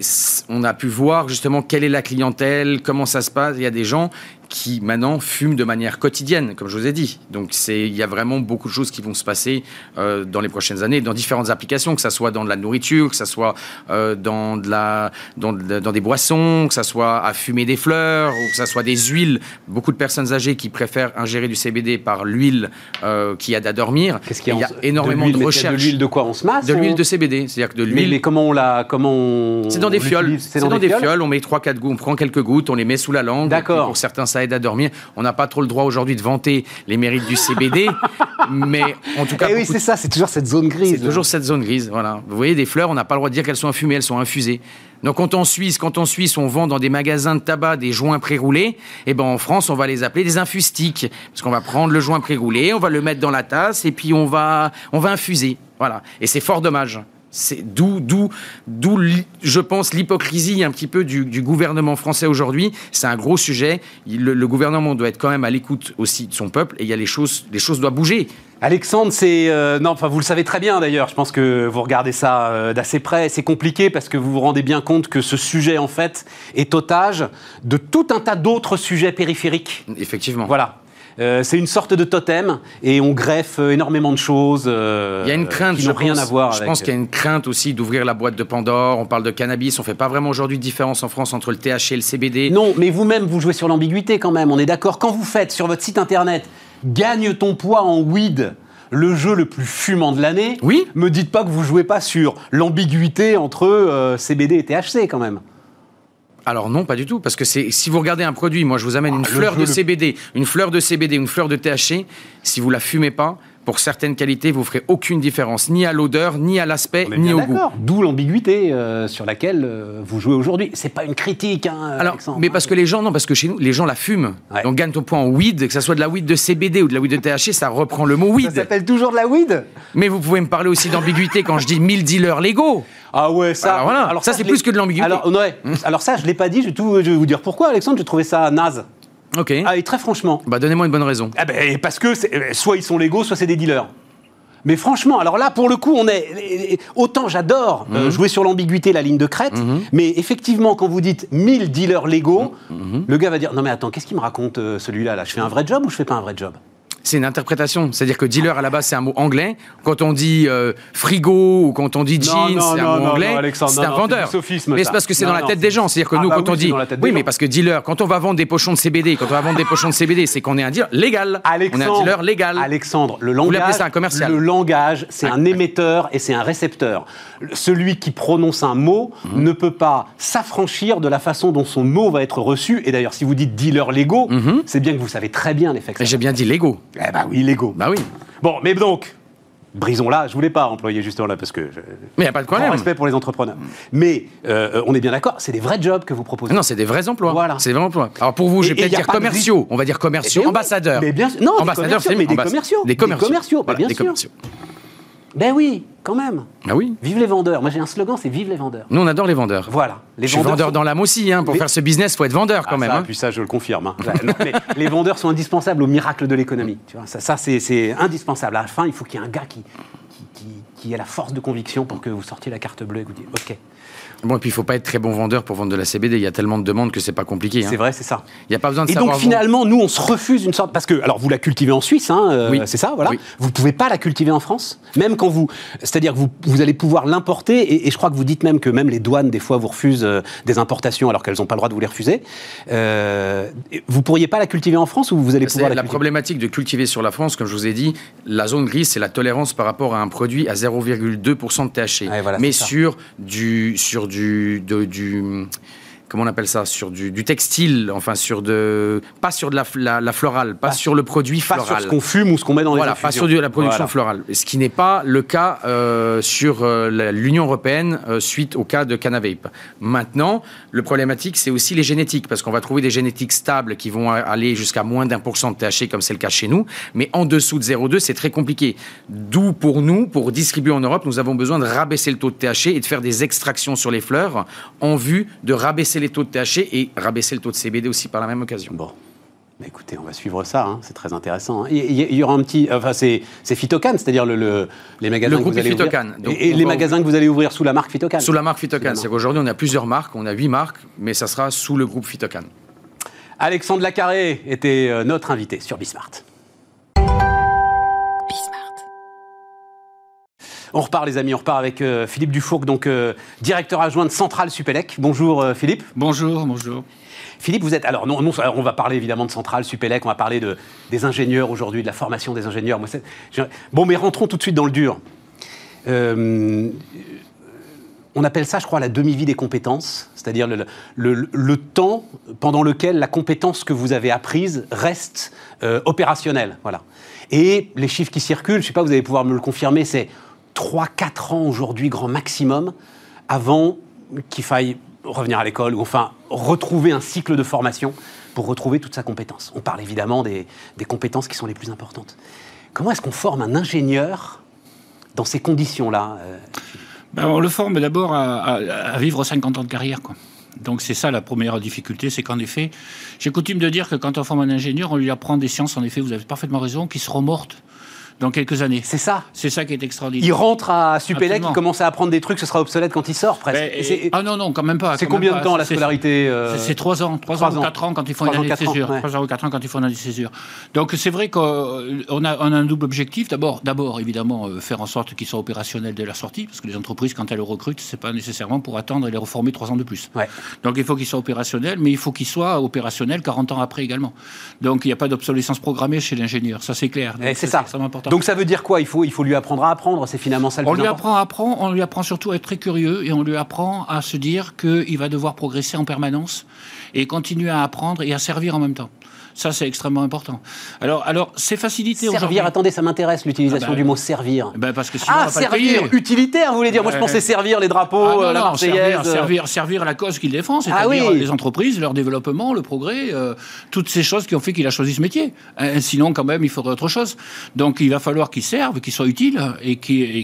on a pu voir justement quelle est la clientèle, comment ça se passe. Il y a des gens qui maintenant fument de manière quotidienne, comme je vous ai dit. Donc il y a vraiment beaucoup de choses qui vont se passer euh, dans les prochaines années, dans différentes applications, que ça soit dans de la nourriture, que ça soit euh, dans, de la, dans, de- dans des boissons, que ça soit à fumer des fleurs, ou que ça soit des huiles, beaucoup de personnes âgées qui préfèrent ingérer du CBD par l'huile euh, qui aide à dormir. Qu'est-ce qu'il Il y a en- énormément de de, recherches. De l'huile de quoi on se masse De l'huile de CBD, c'est-à-dire que de l'huile. mais comment on la. Comment on- C'est dans des fioles. C'est dans, des fioles? On met trois, quatre gouttes. On prend quelques gouttes. On les met sous la langue. D'accord. Pour certains, ça aide à dormir. On n'a pas trop le droit aujourd'hui de vanter les mérites du CBD, mais en tout cas, Eh oui, c'est ça, c'est toujours cette zone grise. c'est toujours cette zone grise, voilà. Vous voyez, des fleurs, on n'a pas le droit de dire qu'elles sont infumées, elles sont infusées. Donc quand en Suisse, quand en Suisse, on vend dans des magasins de tabac des joints pré-roulés, eh ben en France, on va les appeler des infustiques, parce qu'on va prendre le joint pré-roulé, on va le mettre dans la tasse et puis on va, on va infuser, voilà. Et c'est fort dommage. C'est d'où, d'où, d'où, je pense, l'hypocrisie un petit peu du, du gouvernement français aujourd'hui. C'est un gros sujet. Le gouvernement doit être quand même à l'écoute aussi de son peuple et il y a les choses, les choses doivent bouger. Alexandre, c'est euh, non, enfin vous le savez très bien d'ailleurs. Je pense que vous regardez ça euh, d'assez près. C'est compliqué parce que vous vous rendez bien compte que ce sujet en fait est otage de tout un tas d'autres sujets périphériques. Effectivement. Voilà. Euh, c'est une sorte de totem et on greffe euh, énormément de choses. euh, Il y a une crainte, qui je rien pense. à voir. Je avec- pense qu'il y a une crainte aussi d'ouvrir la boîte de Pandore. On parle de cannabis. On fait pas vraiment aujourd'hui de différence en France entre le THC et le CBD. Non, mais vous-même, vous jouez sur l'ambiguïté quand même, on est d'accord. Quand vous faites sur votre site internet Gagne ton poids en weed, le jeu le plus fumant de l'année, Oui. me dites pas que vous jouez pas sur l'ambiguïté entre euh, CBD et THC quand même. Alors non, pas du tout, parce que c'est si vous regardez un produit, moi je vous amène une le fleur de le- CBD, une fleur de CBD, une fleur de THC. Si vous la fumez pas, pour certaines qualités, vous ferez aucune différence, ni à l'odeur, ni à l'aspect, ni au goût. D'où l'ambiguïté euh, sur laquelle euh, vous jouez aujourd'hui. C'est pas une critique, hein, Alors, Alexandre. mais parce que les gens, non, parce que chez nous, les gens la fument. Ouais. Donc gagne ton point en weed, que ça soit de la weed de CBD ou de la weed de THC, ça reprend le mot ça weed. s'appelle toujours de la weed Mais vous pouvez me parler aussi d'ambiguïté quand je dis 1000 dealers légaux. Ah ouais, ça. Alors voilà, ça, c'est je plus que de l'ambiguïté. Alors, ouais. alors ça, je l'ai pas dit. Je vais, tout, je vais vous dire pourquoi, Alexandre. J'ai trouvé ça naze. Ok. Ah, et très franchement. Bah donnez-moi une bonne raison. Ah ben, parce que euh, soit ils sont légaux, soit c'est des dealers. Mais franchement, alors là, pour le coup, on est. Autant j'adore euh, Mhm. jouer sur l'ambiguïté, la ligne de crête, mais effectivement, quand vous dites 1000 dealers légaux, Mhm. le gars va dire Non, mais attends, qu'est-ce qu'il me raconte euh, celui-là là? Je fais un vrai job ou je fais pas un vrai job? C'est une interprétation. C'est-à-dire que dealer à la base c'est un mot anglais. Quand on dit euh, frigo ou quand on dit jeans, c'est un mot anglais. c'est un vendeur. mais c'est parce que c'est dans la tête des gens. C'est-à-dire que Ah nous, bah quand on dit, oui, mais parce que dealer, quand on va vendre des pochons de CBD, quand on va vendre des pochons de CBD, c'est qu'on est un dealer légal. Alexandre, on est un dealer légal. Alexandre, le langage, ça un commercial. le langage, c'est un émetteur et c'est un récepteur. Celui qui prononce un mot Mhm. ne peut pas s'affranchir de la façon dont son mot va être reçu. Et d'ailleurs, si vous dites dealer légaux, c'est bien que vous savez très bien ça Mhm. J'ai bien dit légaux. Eh ben oui, légaux. Bah oui. Bon, mais donc, brisons-la. Je voulais pas employer justement là parce que. Je... Mais il n'y a pas de problème. respect pour les entrepreneurs. Mais euh, on est bien d'accord, c'est des vrais jobs que vous proposez. Non, c'est des vrais emplois. Voilà. C'est des vrais emplois. Alors pour vous, je vais peut-être dire de commerciaux. On va dire commerciaux, Eh oui, ambassadeurs. mais bien sûr- non, des ambassadeurs, commerciaux, c'est mais des ambas- commerciaux. Des Des commerciaux. bah, bien des sûr. commerciaux. Ben oui, quand même. Ah oui. Vive les vendeurs. Moi j'ai un slogan, c'est Vive les vendeurs. Nous, on adore les vendeurs. Voilà. Les je suis vendeur sont- dans l'âme aussi. Hein. Pour Mais- faire ce business, faut être vendeur quand Ah, même. ça, hein. Puis ça, je le confirme. hein. Non, mais les vendeurs sont indispensables au miracle de l'économie. Tu vois, ça, ça, c'est, c'est indispensable. À la fin, il faut qu'il y ait un gars qui, qui, qui- qui ait la force de conviction pour que vous sortiez la carte bleue et que vous dites OK. Bon, et puis il faut pas être très bon vendeur pour vendre de la CBD. Il y a tellement de demandes que c'est pas compliqué. hein. C'est vrai, c'est ça. Il n'y a pas besoin de Et savoir. donc finalement, nous, on se refuse une sorte parce que alors vous la cultivez en Suisse, hein, euh, Oui. c'est ça, voilà. Oui. Vous pouvez pas la cultiver en France, même quand vous, c'est-à-dire que vous, vous allez pouvoir l'importer et, et je crois que vous dites même que même les douanes des fois vous refusent euh, des importations alors qu'elles n'ont pas le droit de vous les refuser. Euh, vous pourriez pas la cultiver en France ou vous allez pouvoir la, la, problématique de cultiver sur la France, comme je vous ai dit, la zone grise, c'est la tolérance par rapport à un produit à 0,2% de THC. Ouais, voilà, Mais ça. sur du, sur du, de- du, comment on appelle ça, sur du, du textile, enfin sur de, pas sur de la, la, la florale, pas, Pas- sur le produit pas floral. sur ce qu'on fume ou ce qu'on met dans Voilà, les pas infusions. sur du- la production Voilà. florale. Ce qui n'est pas le cas euh, sur euh, l'Union européenne euh, suite au cas de Canavape. Maintenant, le problématique, c'est aussi les génétiques, parce qu'on va trouver des génétiques stables qui vont aller jusqu'à moins d'un pour cent de THC, comme c'est le cas chez nous. Mais en dessous de 0,2, c'est très compliqué. D'où, pour nous, pour distribuer en Europe, nous avons besoin de rabaisser le taux de THC et de faire des extractions sur les fleurs en vue de rabaisser les taux de THC et rabaisser le taux de CBD aussi par la même occasion. Bon. Bah, écoutez, on va suivre ça, hein, c'est très intéressant. hein. Il y, aura un petit. Enfin, c'est c'est Phytocan, c'est-à-dire le, le- les magasins Le que vous allez Phytocan. ouvrir. Et les magasins que vous allez ouvrir sous la marque Phytocan. Sous la marque Phytocan. C'est qu'aujourd'hui, on a plusieurs marques, on a huit marques, mais ça sera sous le groupe Phytocan. Alexandre Lacarré était euh, notre invité sur Bismart. On repart, les amis, on repart avec euh, Philippe Dufourc, donc euh, directeur adjoint de Centrale Supélec. Bonjour euh, Philippe. Bonjour, bonjour. Philippe, vous êtes. Alors, non, non, on va parler évidemment de Centrale Supélec, on va parler de, des ingénieurs aujourd'hui, de la formation des ingénieurs. Moi, bon, mais rentrons tout de suite dans le dur. on appelle ça, je crois, la demi-vie des compétences, c'est-à-dire le, le, temps pendant lequel la compétence que vous avez apprise reste opérationnelle. Voilà. Et les chiffres qui circulent, je ne sais pas, vous allez pouvoir me le confirmer, c'est 3-4 ans aujourd'hui, grand maximum, avant qu'il faille revenir à l'école ou enfin retrouver un cycle de formation pour retrouver toute sa compétence. On parle évidemment des, compétences qui sont les plus importantes. Comment est-ce qu'on forme un ingénieur dans ces conditions-là euh, ben, On le forme d'abord à, à, vivre 50 ans de carrière. Quoi. Donc c'est ça la première difficulté, c'est qu'en effet, j'ai coutume de dire que quand on forme un ingénieur, on lui apprend des sciences, en effet, vous avez parfaitement raison, qui seront mortes dans quelques années. C'est ça. C'est ça qui est extraordinaire. Il rentre à Supélec, il commence à apprendre des trucs, ce sera obsolète quand il sort presque. Ah non, non, quand même pas. C'est combien de temps la scolarité euh, C'est trois ans, trois ans, ou quatre ans quand ils font une année de césure. Trois ans ou quatre ans quand ils font une année de césure. Donc c'est vrai qu'on a, on a, un double objectif. D'abord, d'abord évidemment, euh, faire en sorte qu'ils soient opérationnels dès leur sortie, parce que les entreprises, quand elles recrutent, c'est pas nécessairement pour attendre et les reformer trois ans de plus. Donc il faut qu'ils soient opérationnels, mais il faut qu'ils soient opérationnels 40 ans après également. Donc il n'y a pas d'obsolescence programmée chez l'ingénieur, ça c'est clair. Eh, c'est ça. Donc ça veut dire quoi il faut lui apprendre à apprendre. C'est finalement ça le on lui apprend à apprendre, on lui apprend surtout à être très curieux et on lui apprend à se dire qu'il va devoir progresser en permanence et continuer à apprendre et à servir en même temps. Ça, c'est extrêmement important. Alors, alors c'est facilité Servir, attendez, ça m'intéresse l'utilisation ah bah, du mot servir. Ben parce que sinon, ah, servir, utilitaire, vous voulez dire Moi, je pensais servir les drapeaux, ah euh, la Marseillaise. Euh. Servir, servir, la cause qu'il défend, ah c'est-à-dire les entreprises, leur développement, le progrès, euh, toutes ces choses qui ont fait qu'il a choisi ce métier. sinon, quand même, il faudrait autre chose. Donc, il va falloir qu'il serve, qu'il soit utile et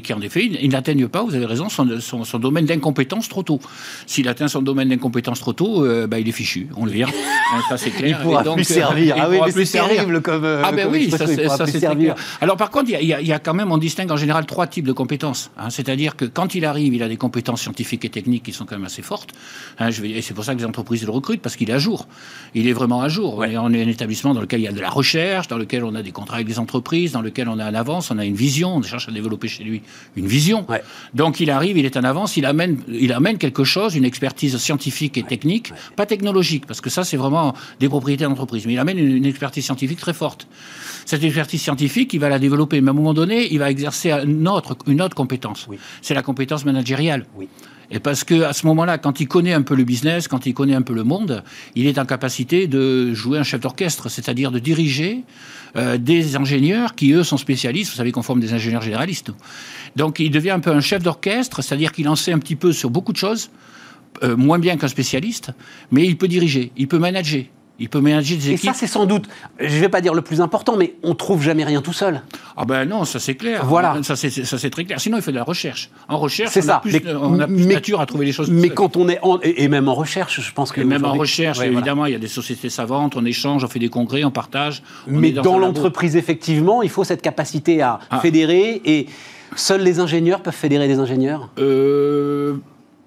qu'en effet, il, n'atteigne pas, vous avez raison, son, son, domaine d'incompétence trop tôt. S'il atteint son domaine d'incompétence trop tôt, ben, il est fichu, on le vire. ça, c'est clair. Il pourra plus servir. Ah oui, mais c'est terrible comme. Euh, ah ben oui, ça c'est servir. Alors par contre, il y, a quand même, on distingue en général trois types de compétences. Hein. C'est-à-dire que quand il arrive, il a des compétences scientifiques et techniques qui sont quand même assez fortes. Hein, je vais, et c'est pour ça que les entreprises le recrutent parce qu'il est à jour. Il est vraiment à jour. On est un établissement dans lequel il y a de la recherche, dans lequel on a des contrats avec des entreprises, dans lequel on est en avance, on a une vision, on cherche à développer chez lui une vision. Donc il arrive, il est en avance, il amène, il amène quelque chose, une expertise scientifique et technique, pas technologique, parce que ça c'est vraiment des propriétés d'entreprise, mais il amène une expertise scientifique très forte. Cette expertise scientifique, il va la développer, mais à un moment donné, il va exercer une autre, une autre compétence. C'est la compétence managériale. Oui. Et parce que à ce moment-là, quand il connaît un peu le business, quand il connaît un peu le monde, il est en capacité de jouer un chef d'orchestre, c'est-à-dire de diriger euh, des ingénieurs qui, eux, sont spécialistes. Vous savez qu'on forme des ingénieurs généralistes. Donc il devient un peu un chef d'orchestre, c'est-à-dire qu'il en sait un petit peu sur beaucoup de choses, euh, moins bien qu'un spécialiste, mais il peut diriger, il peut manager. Il peut manager des équipes. Et ça, c'est sans doute, je ne vais pas dire le plus important, mais on trouve jamais rien tout seul. Ah ben non, ça c'est clair. Voilà. Ça c'est très clair. Sinon, il fait de la recherche. En recherche, on, ça. A plus, on a plus nature à trouver les choses. Mais quand on est en, et, même en recherche, je pense que. Et même en recherche, évidemment, il y a des sociétés savantes, on échange, on fait des congrès, on partage. mais dans, l'entreprise, effectivement, il faut cette capacité à ah. fédérer et seuls les ingénieurs peuvent fédérer des ingénieurs? Euh,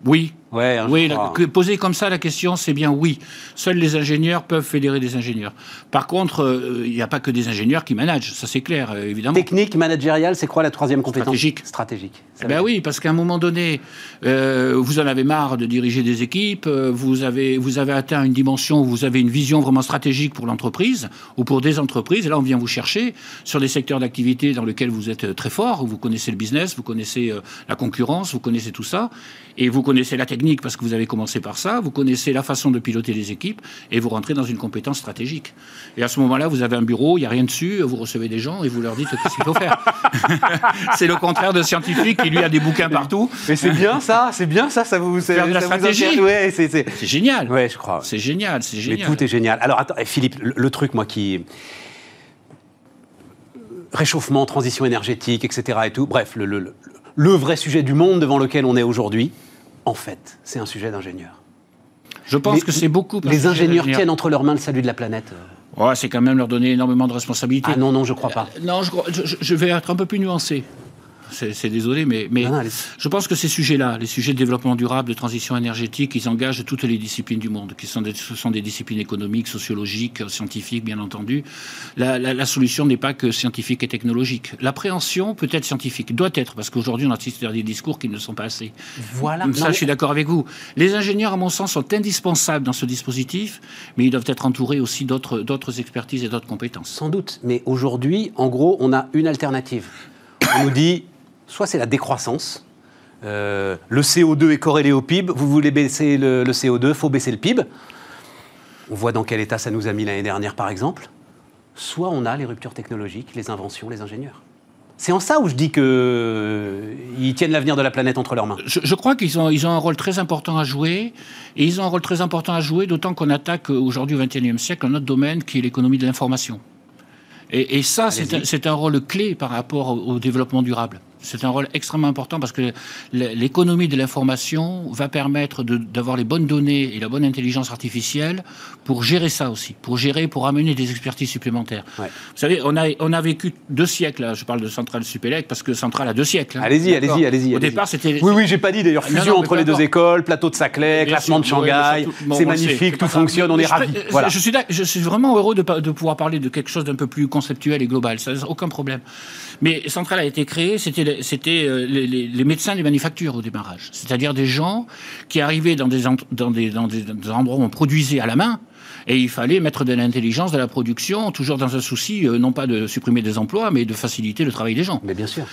oui, Ouais, oui, poser comme ça la question, c'est bien oui. Seuls les ingénieurs peuvent fédérer des ingénieurs. Par contre, euh, il n'y a pas que des ingénieurs qui managent, ça c'est clair, euh, évidemment. Technique, managériale, c'est quoi la troisième compétence Stratégique. Stratégique. Ben oui, parce qu'à un moment donné, euh, vous en avez marre de diriger des équipes, vous avez, vous avez atteint une dimension où vous avez une vision vraiment stratégique pour l'entreprise ou pour des entreprises, et là on vient vous chercher sur des secteurs d'activité dans lesquels vous êtes très fort, où vous connaissez le business, vous connaissez la concurrence, vous connaissez tout ça, et vous connaissez la technique parce que vous avez commencé par ça, vous connaissez la façon de piloter les équipes et vous rentrez dans une compétence stratégique. Et à ce moment-là, vous avez un bureau, il n'y a rien dessus, vous recevez des gens et vous leur dites ce qu'il faut faire. c'est le contraire de scientifique qui lui a des bouquins partout. Mais c'est bien ça, c'est bien ça, ça vous faire de la stratégie. c'est génial. Ouais, je crois. C'est génial, c'est génial. Mais tout est génial. Alors attends, Philippe, le, truc moi qui réchauffement, transition énergétique, etc. et tout. Bref, le, le, le, vrai sujet du monde devant lequel on est aujourd'hui, en fait, c'est un sujet d'ingénieur. Je pense que c'est beaucoup. Les ingénieurs tiennent entre leurs mains le salut de la planète. Ouais, c'est quand même leur donner énormément de responsabilités. Ah non, non, je crois pas. Euh, non, je, je, vais être un peu plus nuancé. C'est désolé, mais, mais je pense que ces sujets-là, les sujets de développement durable, de transition énergétique, ils engagent toutes les disciplines du monde, qui sont des, ce sont des disciplines économiques, sociologiques, scientifiques, bien entendu. La, solution n'est pas que scientifique et technologique. L'appréhension peut être scientifique, doit être, parce qu'aujourd'hui on assiste à des discours qui ne sont pas assez. Voilà. Ça, je suis d'accord avec vous. Les ingénieurs, à mon sens, sont indispensables dans ce dispositif, mais ils doivent être entourés aussi d'autres expertises et d'autres compétences. Sans doute, mais aujourd'hui, en gros, on a une alternative. On nous dit, soit c'est la décroissance, euh, le CO2 est corrélé au PIB, vous voulez baisser le, le CO2, faut baisser le PIB. On voit dans quel état ça nous a mis l'année dernière, par exemple. Soit on a les ruptures technologiques, les inventions, les ingénieurs. C'est en ça où je dis qu'ils euh, tiennent l'avenir de la planète entre leurs mains. Je, crois qu'ils ont, ils ont un rôle très important à jouer. Et ils ont un rôle très important à jouer, d'autant qu'on attaque aujourd'hui au XXIe siècle un autre domaine qui est l'économie de l'information. Et, ça, c'est un, rôle clé par rapport au développement durable. C'est un rôle extrêmement important parce que l'économie de l'information va permettre d'avoir les bonnes données et la bonne intelligence artificielle pour gérer ça aussi, pour gérer, pour amener des expertises supplémentaires. Vous savez, on a, on a vécu deux siècles, je parle de Centrale Supélec parce que Centrale a deux siècles. Hein. allez-y, allez-y, allez-y. Au départ, c'était. Oui, oui, j'ai pas dit d'ailleurs, fusion entre les deux écoles, plateau de Saclay, classement de Shanghai, c'est magnifique, tout fonctionne, on est ravis. Voilà. Je, suis, je suis vraiment heureux de, de pouvoir parler de quelque chose d'un peu plus conceptuel et global, ça aucun problème. Mais Centrale a été créée, c'était c'était euh, les, médecins des manufactures au démarrage. C'est-à-dire des gens qui arrivaient dans des, dans des, dans des, endroits où on produisait à la main, et il fallait mettre de l'intelligence de la production, toujours dans un souci, euh, non pas de supprimer des emplois, mais de faciliter le travail des gens. Mais bien sûr.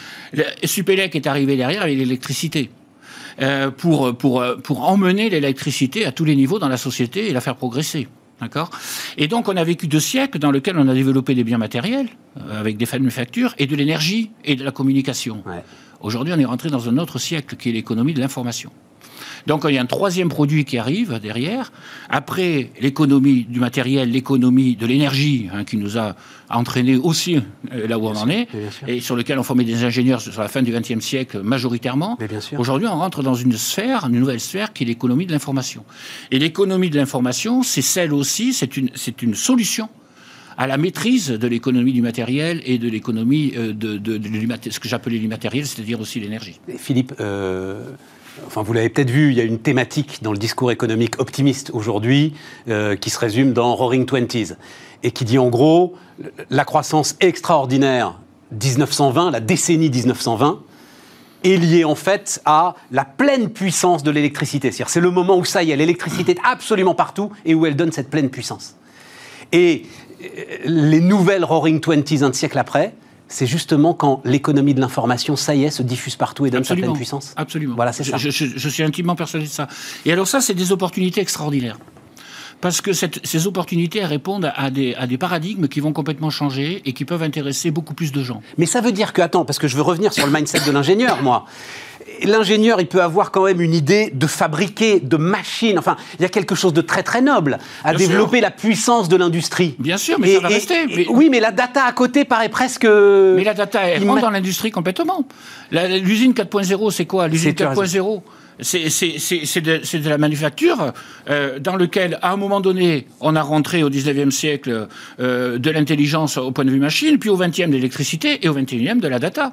Supélec est arrivé derrière avec l'électricité. Euh, pour, pour, pour emmener l'électricité à tous les niveaux dans la société et la faire progresser. D'accord? Et donc, on a vécu deux siècles dans lesquels on a développé des biens matériels, euh, avec des manufactures, et de l'énergie et de la communication. Aujourd'hui, on est rentré dans un autre siècle qui est l'économie de l'information. Donc il y a un troisième produit qui arrive derrière. Après l'économie du matériel, l'économie de l'énergie, hein, qui nous a entraîné aussi euh, là où on en est, et sur lequel on formait des ingénieurs sur la fin du XXe siècle majoritairement. Aujourd'hui, on rentre dans une sphère, une nouvelle sphère, qui est l'économie de l'information. Et l'économie de l'information, c'est celle aussi, c'est une, c'est une solution à la maîtrise de l'économie du matériel et de l'économie euh, de, de, ce que j'appelais l'immatériel, c'est-à-dire aussi l'énergie. Philippe, euh, Enfin, vous l'avez peut-être vu, il y a une thématique dans le discours économique optimiste aujourd'hui euh, qui se résume dans Roaring Twenties et qui dit en gros la croissance extraordinaire 1920, la décennie 1920, est liée en fait à la pleine puissance de l'électricité. C'est-à-dire c'est le moment où ça y est, l'électricité est absolument partout et où elle donne cette pleine puissance. Et euh, les nouvelles Roaring Twenties un siècle après, c'est justement quand l'économie de l'information, ça y est, se diffuse partout et donne sa pleine puissance. Absolument. Voilà, c'est ça. Je, suis intimement persuadé de ça. Et alors ça, c'est des opportunités extraordinaires. Parce que ces opportunités répondent à des, à des, paradigmes qui vont complètement changer et qui peuvent intéresser beaucoup plus de gens. Mais ça veut dire que, attends, parce que je veux revenir sur le mindset de l'ingénieur, moi l'ingénieur, il peut avoir quand même une idée de fabriquer de machines. Enfin, il y a quelque chose de très très noble à développer la puissance de l'industrie. Bien sûr, mais ça va rester. oui, mais la data à côté paraît presque. Mais la data, elle rentre dans l'industrie complètement. L'usine 4.0, c'est quoi? L'usine 4.0 c'est de, de, la manufacture euh, dans lequel, à un moment donné, on a rentré au 19e siècle euh, de l'intelligence au point de vue machine, puis au 20e de l'électricité et au 21e de la data.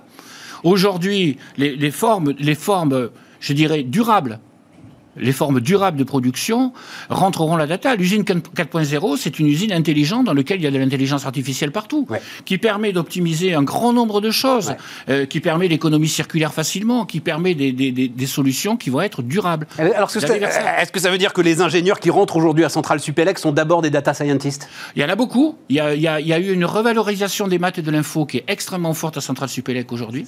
Aujourd'hui, les, formes, les formes, je dirais, durables les formes durables de production rentreront la data. L'usine 4.0, c'est une usine intelligente dans laquelle il y a de l'intelligence artificielle partout, qui permet d'optimiser un grand nombre de choses, euh, qui permet l'économie circulaire facilement, qui permet des, solutions qui vont être durables. Alors, est-ce que ça veut dire que les ingénieurs qui rentrent aujourd'hui à Centrale Supélec sont d'abord des data scientists? Il y en a beaucoup. Il y a, il y a, eu une revalorisation des maths et de l'info qui est extrêmement forte à Centrale Supélec aujourd'hui.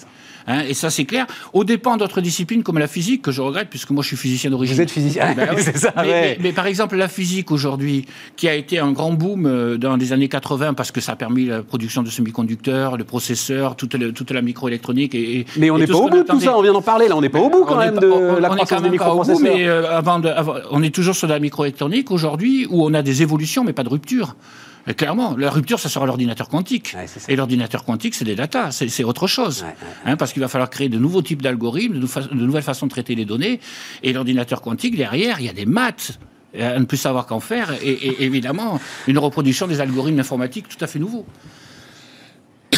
Hein, et ça, c'est clair. Au dépend d'autres disciplines comme la physique, que je regrette, puisque moi, je suis physicien d'origine. Vous êtes physicien, ça. Mais, par exemple, la physique aujourd'hui, qui a été un grand boom euh, dans les années 80, parce que ça a permis la production de semi-conducteurs, de processeurs, toute, toute la microélectronique. Et, mais on n'est pas au bout de tout ça, on vient d'en parler, là. On n'est pas au bout quand même de la croissance des microprocesseurs. mais euh, avant on est toujours sur la microélectronique aujourd'hui, où on a des évolutions, mais pas de rupture clairement, la rupture, ça sera l'ordinateur quantique. et l'ordinateur quantique, c'est des datas, c'est autre chose. Hein, parce qu'il va falloir créer de nouveaux types d'algorithmes, de, nouvelles façons de traiter les données. Et l'ordinateur quantique, derrière, il y a des maths à ne plus savoir qu'en faire. Et, évidemment, une reproduction des algorithmes informatiques tout à fait nouveaux.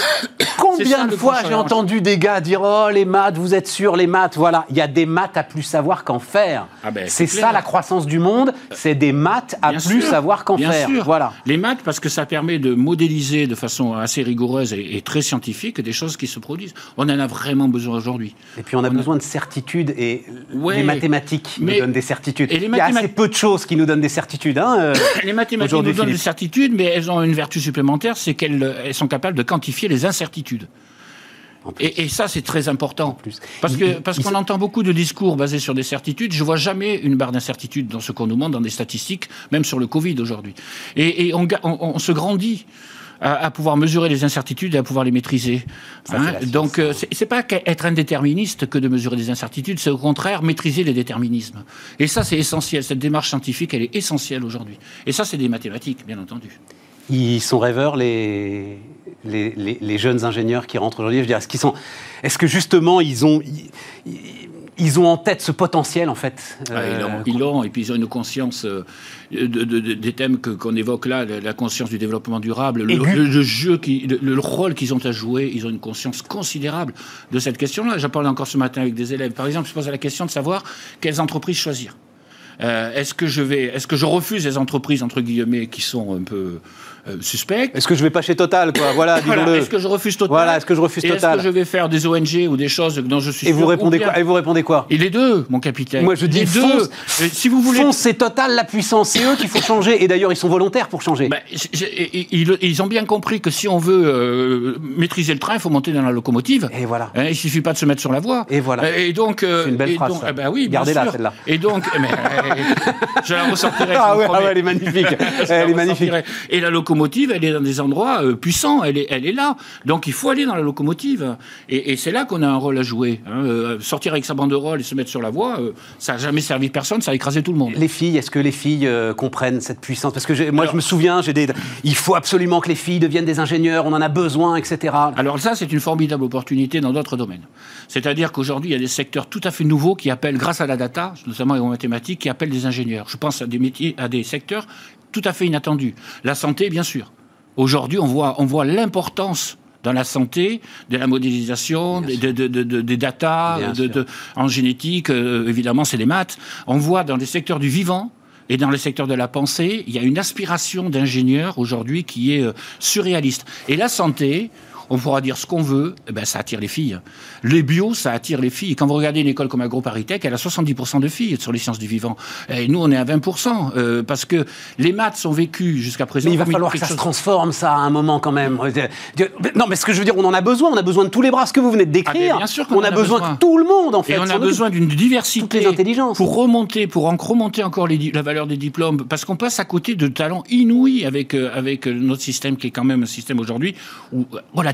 Combien de fois j'ai entendu des gars dire Oh, les maths, vous êtes sûr, les maths Voilà, il y a des maths à plus savoir qu'en faire. Ah ben, c'est ça la croissance du monde, c'est des maths à plus savoir qu'en faire. Voilà. Les maths, parce que ça permet de modéliser de façon assez rigoureuse et, très scientifique des choses qui se produisent. On en a vraiment besoin aujourd'hui. Et puis on a besoin de certitudes et les mathématiques nous donnent des certitudes. Il y a assez peu de choses qui nous donnent des certitudes. Hein, euh, les mathématiques nous donnent des certitudes, mais elles ont une vertu supplémentaire, c'est qu'elles sont capables de quantifier les incertitudes. Et, ça, c'est très important. Plus. Parce qu'on parce qu'on entend beaucoup de discours basés sur des certitudes. Je vois jamais une barre d'incertitude dans ce qu'on nous montre dans des statistiques, même sur le Covid aujourd'hui. Et, on, se grandit. À, pouvoir mesurer les incertitudes et à pouvoir les maîtriser. Hein. Donc, euh, c'est pas être indéterministe que de mesurer des incertitudes, c'est au contraire maîtriser les déterminismes. Et ça, c'est essentiel. Cette démarche scientifique, elle est essentielle aujourd'hui. Et ça, c'est des mathématiques, bien entendu. Ils sont rêveurs, les, les, jeunes ingénieurs qui rentrent aujourd'hui. Je veux dire, est-ce qu'ils sont, est-ce que justement ils ont, ils, ont en tête ce potentiel en fait ah, Ils l'ont, et puis ils ont une conscience euh, de, des thèmes que, qu'on évoque là, la conscience du développement durable, le, jeu, qui, le, rôle qu'ils ont à jouer. Ils ont une conscience considérable de cette question-là. J'en parlais encore ce matin avec des élèves. Par exemple, je pose la question de savoir quelles entreprises choisir. Euh, est-ce que je vais, est-ce que je refuse les entreprises entre guillemets qui sont un peu euh, Est-ce que je vais pas chez Total quoi? Voilà, Est-ce que je refuse Total Voilà, est-ce que je refuse Total Est-ce que je vais faire des ONG ou des choses dont je suis Et vous répondez quoi? Et vous répondez quoi? Et les deux, mon capitaine. Moi je dis deux. Fonce, si vous voulez, fonce, c'est Total la puissance, c'est eux qu'il faut changer. Et d'ailleurs ils sont volontaires pour changer. Ben, ils, ont bien compris que si on veut euh, maîtriser le train, il faut monter dans la locomotive. Et voilà. Hein, il suffit pas de se mettre sur la voie. Et voilà. Et donc, c'est une belle phrase. Eh ben oui, Gardez-la celle-là. Et donc, mais, je la ressortirai. Ah, ouais, ah ouais, elle est magnifique. elle est magnifique. Et la locomotive, elle est dans des endroits euh, puissants. Elle est, elle est là. Donc il faut aller dans la locomotive. Et, et c'est là qu'on a un rôle à jouer. Hein. Euh, sortir avec sa banderole et se mettre sur la voie, euh, ça n'a jamais servi personne. Ça a écrasé tout le monde. Les filles, est-ce que les filles comprennent cette puissance? Parce que moi, je me souviens, j'ai des. Il faut absolument que les filles deviennent des ingénieurs. On en a besoin, etc. Alors ça, c'est une formidable opportunité dans d'autres domaines. C'est-à-dire qu'aujourd'hui, il y a des secteurs tout à fait nouveaux qui appellent, grâce à la data, notamment aux mathématiques, qui appellent des ingénieurs. Je pense à des métiers, à des secteurs tout à fait inattendus. La santé, bien sûr. Aujourd'hui, on voit, on voit l'importance dans la santé, de la modélisation, des de, data, en génétique, euh, évidemment, c'est les maths. On voit dans les secteurs du vivant, et dans les secteurs de la pensée, il y a une aspiration d'ingénieurs aujourd'hui qui est euh, surréaliste. Et la santé, on pourra dire ce qu'on veut, eh ben, ça attire les filles. Les bio, ça attire les filles. Quand vous regardez une école comme AgroParisTech, elle a 70% de filles sur les sciences du vivant. Et nous, on est à 20%, euh, parce que les maths sont vécues jusqu'à présent. Mais il va falloir que ça se transforme, ça, à un moment quand même. Non, mais ce que je veux dire, on en a besoin, on a besoin de tous les bras. Ce que vous venez de décrire, ah, bien sûr on, a, besoin, de tout le monde, en fait. Et on a besoin d'une diversité. les intelligences. Pour remonter, pour remonter encore la valeur des diplômes, parce qu'on passe à côté de talents inouïs avec, euh, avec notre système qui est quand même un système aujourd'hui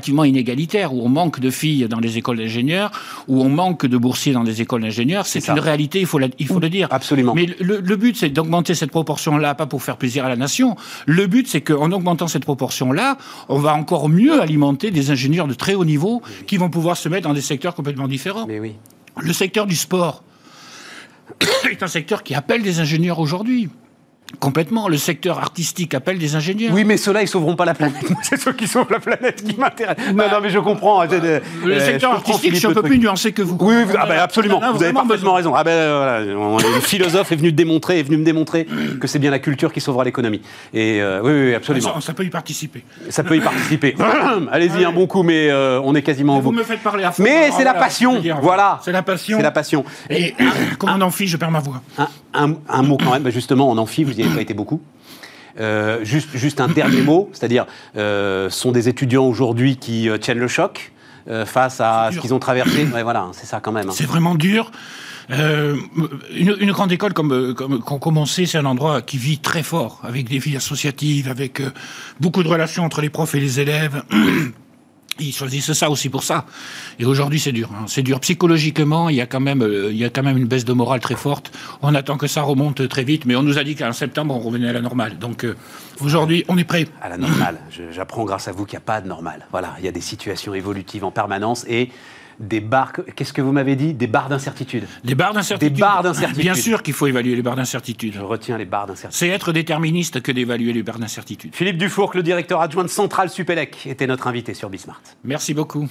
relativement inégalitaire où on manque de filles dans les écoles d'ingénieurs, où on manque de boursiers dans les écoles d'ingénieurs. C'est une réalité, il faut, il faut le dire. Absolument. Mais le, but, c'est d'augmenter cette proportion-là, pas pour faire plaisir à la nation. Le but, c'est qu'en augmentant cette proportion-là, on va encore mieux alimenter des ingénieurs de très haut niveau qui vont pouvoir se mettre dans des secteurs complètement différents. Mais oui. Le secteur du sport est un secteur qui appelle des ingénieurs aujourd'hui. Complètement. Le secteur artistique appelle des ingénieurs. Oui, mais ceux-là, ils sauveront pas la planète. C'est ceux qui sauvent la planète qui m'intéressent. non, non, mais je comprends. le euh, secteur artistique, je suis un peu plus nuancé que vous. Oui, oui ah ben, absolument. vous avez parfaitement raison. Ah euh, voilà, le philosophe est venu démontrer, est venu me démontrer que c'est bien la culture qui sauvera l'économie. Et euh, oui, oui, absolument. Ça, peut y participer. Ça peut y participer. Allez-y un bon coup, mais on est quasiment au bout. Vous me faites parler à fond. Mais c'est la passion. Voilà. C'est la passion. C'est la passion. Et comme en amphi, je perds ma voix. Un, mot quand même. Bah, justement, en amphi, vous n'y avez pas été beaucoup. Euh, juste, juste un dernier mot, c'est-à-dire, euh, sont des étudiants aujourd'hui qui euh, tiennent le choc euh, face à ce qu'ils ont traversé. Ouais, voilà, c'est ça quand même. Hein. C'est vraiment dur. Euh, une, une, grande école comme, comme, comme c'est un endroit qui vit très fort, avec des vies associatives, avec beaucoup de relations entre les profs et les élèves. Ils choisissent ça aussi pour ça. Et aujourd'hui, c'est dur. Hein. C'est dur psychologiquement. Il y a quand même, euh, il y a quand même une baisse de morale très forte. On attend que ça remonte très vite, mais on nous a dit qu'en septembre, on revenait à la normale. Donc euh, aujourd'hui, on est prêt. À la normale. J'apprends grâce à vous qu'il n'y a pas de normale. Voilà, il y a des situations évolutives en permanence et des barres. Qu'est-ce que vous m'avez dit? Des barres d'incertitude. Des barres d'incertitude. Des barres d'incertitude. Bien sûr qu'il faut évaluer les barres d'incertitude. Je retiens les barres d'incertitude. C'est être déterministe que d'évaluer les barres d'incertitude. Philippe Dufourc, le directeur adjoint de Centrale Supélec, était notre invité sur Bismart. Merci beaucoup.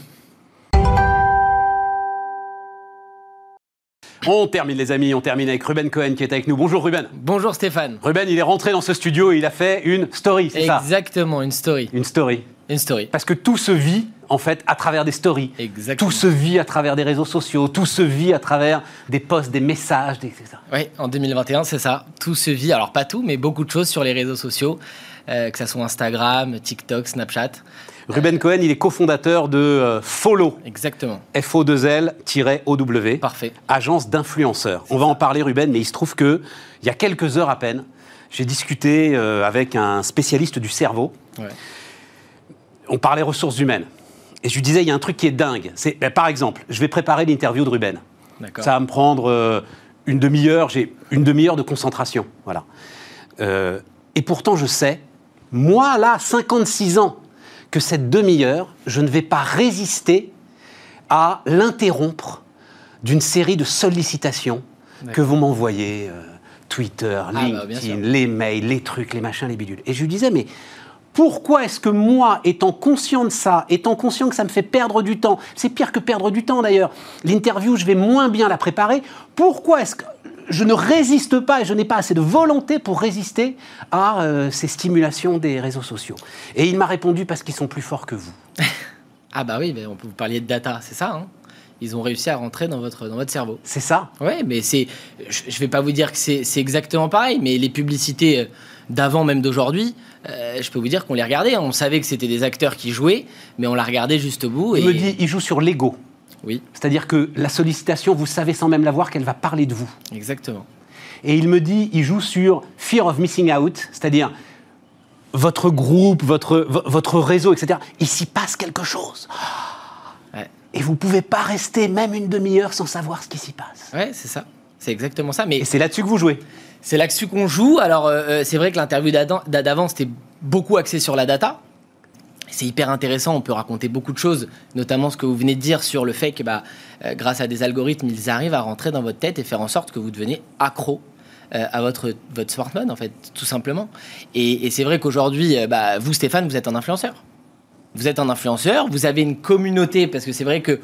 On termine les amis, on termine avec Ruben Cohen qui est avec nous. Bonjour Ruben. Bonjour Stéphane. Ruben, il est rentré dans ce studio et il a fait une story, c'est ça? Exactement, une story. Une story. Une story. Parce que tout se vit en fait à travers des stories. Exactement. Tout se vit à travers des réseaux sociaux, tout se vit à travers des posts, des messages, des... c'est ça. Oui, en 2021, c'est ça. Tout se vit, alors pas tout, mais beaucoup de choses sur les réseaux sociaux, euh, que ce soit Instagram, TikTok, Snapchat. Ruben Cohen, il est cofondateur de euh, Follow. Exactement. FO2L-OW. Parfait. Agence d'influenceurs. On va en parler, Ruben, mais il se trouve que il y a quelques heures à peine, j'ai discuté euh, avec un spécialiste du cerveau. On parlait ressources humaines. Et je lui disais, il y a un truc qui est dingue. C'est, ben, par exemple, je vais préparer l'interview de Ruben. Ça va me prendre euh, une demi-heure. J'ai une demi-heure de concentration. Voilà. et pourtant, je sais, moi, là, 56 ans, que cette demi-heure, je ne vais pas résister à l'interrompre d'une série de sollicitations que vous m'envoyez, euh, Twitter, ah, bah, LinkedIn, les mails, les trucs, les machins, les bidules. Et je lui disais, mais pourquoi est-ce que moi, étant conscient de ça, étant conscient que ça me fait perdre du temps, c'est pire que perdre du temps d'ailleurs, l'interview, je vais moins bien la préparer, pourquoi est-ce que je ne résiste pas et je n'ai pas assez de volonté pour résister à euh, ces stimulations des réseaux sociaux? Et il m'a répondu parce qu'ils sont plus forts que vous. ah bah oui, mais on peut vous parler de data, c'est ça hein? Ils ont réussi à rentrer dans votre, dans votre cerveau. C'est ça Oui, mais c'est, je ne vais pas vous dire que c'est, exactement pareil, mais les publicités d'avant, même d'aujourd'hui, euh, je peux vous dire qu'on les regardait. On savait que c'était des acteurs qui jouaient, mais on la regardait juste au bout. Il me dit, il joue sur l'ego. Oui. C'est-à-dire que la sollicitation, vous savez sans même la voir qu'elle va parler de vous. Exactement. Et il me dit, il joue sur fear of missing out, c'est-à-dire votre groupe, votre, votre réseau, etc. Il s'y passe quelque chose. Et vous ne pouvez pas rester même une demi-heure sans savoir ce qui s'y passe. Ouais, c'est ça. C'est exactement ça. Mais Et c'est là-dessus que vous jouez. C'est là-dessus qu'on joue. Alors, euh, euh, c'est vrai que l'interview d'avant, c'était beaucoup axé sur la data c'est hyper intéressant, on peut raconter beaucoup de choses, notamment ce que vous venez de dire sur le fait que bah, euh, grâce à des algorithmes, ils arrivent à rentrer dans votre tête et faire en sorte que vous devenez accro à votre, votre smartphone, en fait, tout simplement. Et, c'est vrai qu'aujourd'hui, bah, vous, Stéphane, vous êtes un influenceur. Vous êtes un influenceur, vous avez une communauté, parce que c'est vrai que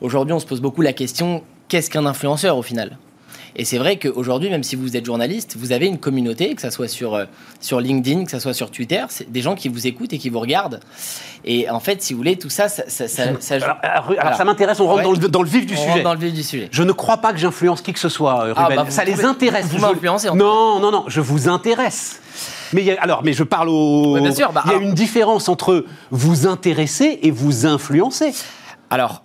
aujourd'hui, on se pose beaucoup la question qu'est-ce qu'un influenceur au final? Et c'est vrai qu'aujourd'hui, même si vous êtes journaliste, vous avez une communauté, que ce soit sur, euh, sur LinkedIn, que ce soit sur Twitter, c'est des gens qui vous écoutent et qui vous regardent. Et en fait, si vous voulez, tout ça, ça, ça, Alors, alors ça m'intéresse, on rentre dans, le, dans, le, vif du on sujet. dans le vif du sujet. Je ne crois pas que j'influence qui que ce soit, euh, ah. Bah, ça les intéresse. Vous m'influencez Non, non, non, je vous intéresse. Mais il y a, alors, mais je parle au. bien sûr, bah, il y a une différence entre vous intéresser et vous influencer. Alors,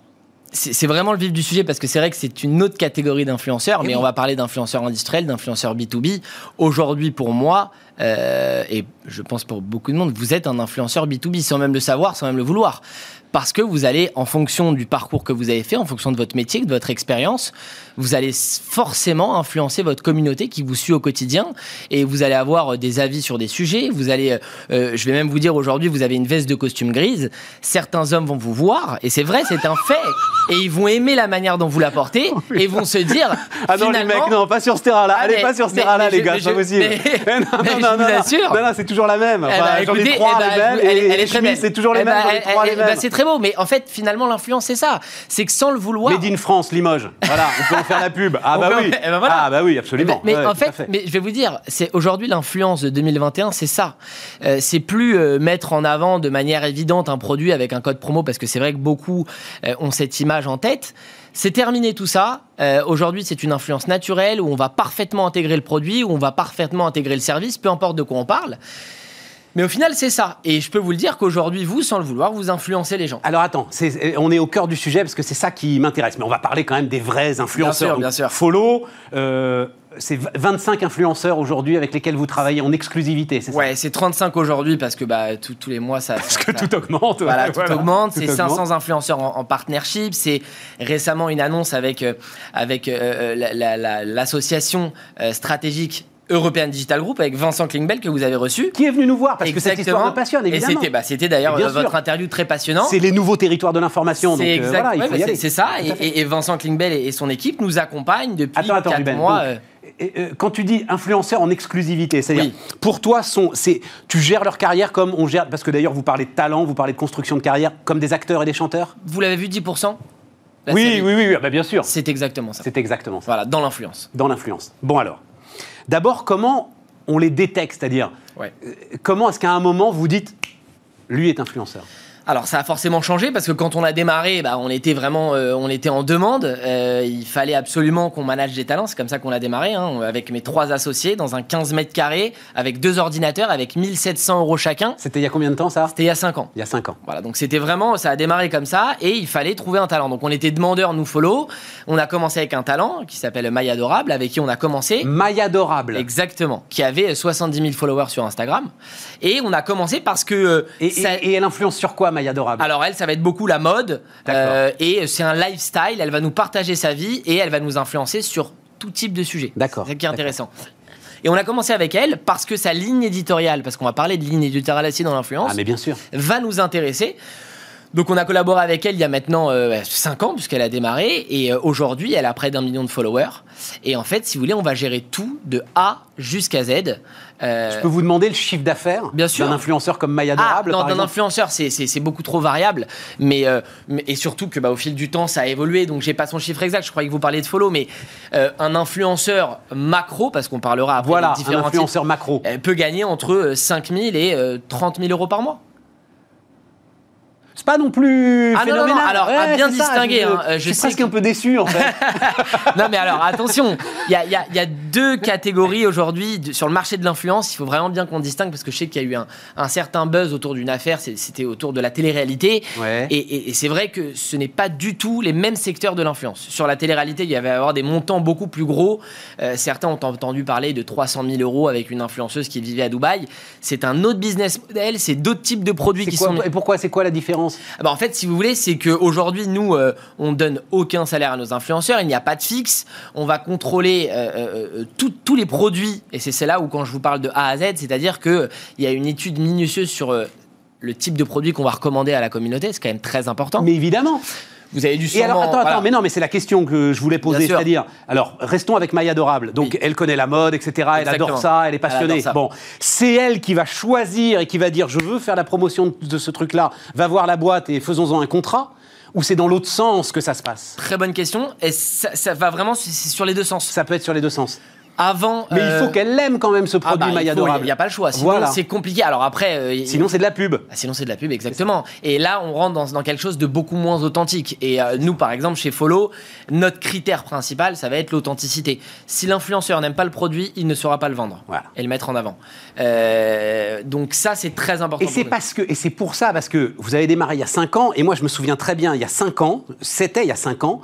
c'est vraiment le vif du sujet parce que c'est vrai que c'est une autre catégorie d'influenceurs, mais on va parler d'influenceurs industriels, d'influenceurs B2B. Aujourd'hui, pour moi, euh, et je pense pour beaucoup de monde, vous êtes un influenceur B2B sans même le savoir, sans même le vouloir parce que vous allez, en fonction du parcours que vous avez fait, en fonction de votre métier, de votre expérience, vous allez forcément influencer votre communauté qui vous suit au quotidien et vous allez avoir euh, des avis sur des sujets. Vous allez, euh, euh, je vais même vous dire aujourd'hui, vous avez une veste de costume grise. Certains hommes vont vous voir et c'est vrai, c'est un fait. Et ils vont aimer la manière dont vous la portez et vont se dire. Ah non, les mecs, non, pas sur ce terrain-là. Ah, Allez, pas sur ce terrain-là, les gars, c'est possible. Mais, non, non, non, non, non, c'est toujours la même. Eh enfin, J'en ai trois, les mêmes. Elle, est très belle. C'est toujours les mêmes. J'en ai mêmes beau, mais en fait, finalement, l'influence, c'est ça. C'est que sans le vouloir. Made in France, Limoges. Voilà, on peut en faire la pub. Ah, bah oui. Eh ben ah, bah oui, absolument. Mais, en fait, mais je vais vous dire, c'est aujourd'hui l'influence de 2021, c'est ça. Euh, c'est plus euh, mettre en avant de manière évidente un produit avec un code promo, parce que c'est vrai que beaucoup euh, ont cette image en tête. C'est terminé tout ça. Aujourd'hui, c'est une influence naturelle où on va parfaitement intégrer le produit, où on va parfaitement intégrer le service, peu importe de quoi on parle. Mais au final, c'est ça. Et je peux vous le dire qu'aujourd'hui, vous, sans le vouloir, vous influencez les gens. Alors attends, on est au cœur du sujet parce que c'est ça qui m'intéresse. Mais on va parler quand même des vrais influenceurs. Bien sûr, bien sûr. Follow, euh, c'est 25 influenceurs aujourd'hui avec lesquels vous travaillez en exclusivité, c'est ça? Ouais, c'est 35 aujourd'hui parce que bah, tous les mois ça. Parce que tout augmente. Voilà, tout augmente. C'est 500 influenceurs en, partnership. C'est récemment une annonce avec, euh, avec euh, l'association stratégique European Digital Group avec Vincent Klingbeil que vous avez reçu. Qui est venu nous voir parce que cette histoire me passionne, évidemment. Et c'était, bah, c'était d'ailleurs votre interview très passionnant. C'est les nouveaux territoires de l'information. C'est exactement c'est, ça. Et, Vincent Klingbeil et, son équipe nous accompagnent depuis attends, 4 mois. Euh, quand tu dis influenceurs en exclusivité, c'est-à-dire pour toi, sont, tu gères leur carrière comme on gère, parce que d'ailleurs vous parlez de talent, vous parlez de construction de carrière, comme des acteurs et des chanteurs? Vous l'avez vu 10% oui, oui, oui, bah, bien sûr. C'est exactement ça. C'est exactement ça. Voilà, dans l'influence. Dans l'influence. Bon alors, d'abord, comment on les détecte? C'est-à-dire, euh, comment est-ce qu'à un moment vous dites, lui est influenceur? Alors ça a forcément changé parce que quand on a démarré, bah, on était vraiment, euh, on était en demande. Euh, il fallait absolument qu'on manage des talents. C'est comme ça qu'on a démarré, hein, avec mes trois associés dans un 15 mètres carrés, avec deux ordinateurs, avec 1700 euros chacun. C'était il y a combien de temps ça? C'était il y a 5 ans. Il y a 5 ans. Voilà, donc c'était vraiment, ça a démarré comme ça et il fallait trouver un talent. Donc on était demandeurs, nous follow. On a commencé avec un talent qui s'appelle Maya Adorable, avec qui on a commencé. Maya Adorable. Exactement, qui avait 70 000 followers sur Instagram. Et on a commencé parce que. Euh, et, et elle influence sur quoi Maya Adorable Alors elle, ça va être beaucoup la mode. Euh, et c'est un lifestyle. Elle va nous partager sa vie et elle va nous influencer sur tout type de sujet. D'accord. C'est ça qui est intéressant. Et on a commencé avec elle parce que sa ligne éditoriale, parce qu'on va parler de ligne éditoriale aussi dans l'influence, ah, mais bien sûr. va nous intéresser. Donc on a collaboré avec elle il y a maintenant 5 euh, ans puisqu'elle a démarré et euh, aujourd'hui elle a près d'un million de followers et en fait si vous voulez on va gérer tout de A jusqu'à Z. Euh, Je peux vous demander le chiffre d'affaires d'un influenceur comme Maya ah, Non, d'un influenceur, c'est beaucoup trop variable. Mais, et surtout que bah, au fil du temps, ça a évolué. Donc, j'ai pas son chiffre exact. Je croyais que vous parliez de follow. Mais un influenceur macro, parce qu'on parlera après voilà, un influenceur macro, peut gagner entre 5 000 et 30 000 euros par mois c'est pas non plus ah phénoménal. Non, alors à bien distinguer. je, hein, je, suis presque un peu déçu en fait. non mais alors attention, il y a, y, a, y a, deux catégories aujourd'hui sur le marché de l'influence. Il faut vraiment bien qu'on distingue parce que je sais qu'il y a eu un, un, certain buzz autour d'une affaire. C'était autour de la télé-réalité. Ouais. Et, et, c'est vrai que ce n'est pas du tout les mêmes secteurs de l'influence. Sur la télé-réalité, il y avait avoir des montants beaucoup plus gros. Euh, certains ont entendu parler de 300 000 euros avec une influenceuse qui vivait à Dubaï. C'est un autre business model. C'est d'autres types de produits qui sont. Et pourquoi C'est quoi la différence ah bah, en fait, si vous voulez, c'est qu'aujourd'hui, nous, euh, on donne aucun salaire à nos influenceurs, il n'y a pas de fixe, on va contrôler euh, euh, tous les produits, et c'est là où quand je vous parle de A à Z, c'est-à-dire qu'il y a une étude minutieuse sur le type de produit qu'on va recommander à la communauté, c'est quand même très important. Mais évidemment vous avez du Et alors, attends, attends, mais non, mais c'est la question que je voulais poser, c'est-à-dire, alors, restons avec Maya Adorable. Donc, elle connaît la mode, etc. Elle adore ça, elle est passionnée. bon, c'est elle qui va choisir et qui va dire, je veux faire la promotion de ce truc-là, va voir la boîte et faisons-en un contrat ou c'est dans l'autre sens que ça se passe? Très bonne question. Et ça, ça va vraiment sur les deux sens. Ça peut être sur les deux sens avant. Mais il faut euh, qu'elle l'aime quand même ce ah produit ah Il n'y a pas le choix. Sinon, c'est compliqué. Alors après. Euh, sinon, c'est de la pub. Ah, sinon, c'est de la pub, exactement. Et là, on rentre dans, dans, quelque chose de beaucoup moins authentique. Et euh, nous, par exemple, chez Follow, notre critère principal, ça va être l'authenticité. Si l'influenceur n'aime pas le produit, il ne saura pas le vendre et le mettre en avant. donc ça, c'est très important. Et c'est parce que, et c'est pour ça, parce que vous avez démarré il y a 5 ans, et moi, je me souviens très bien, il y a 5 ans, c'était il y a 5 ans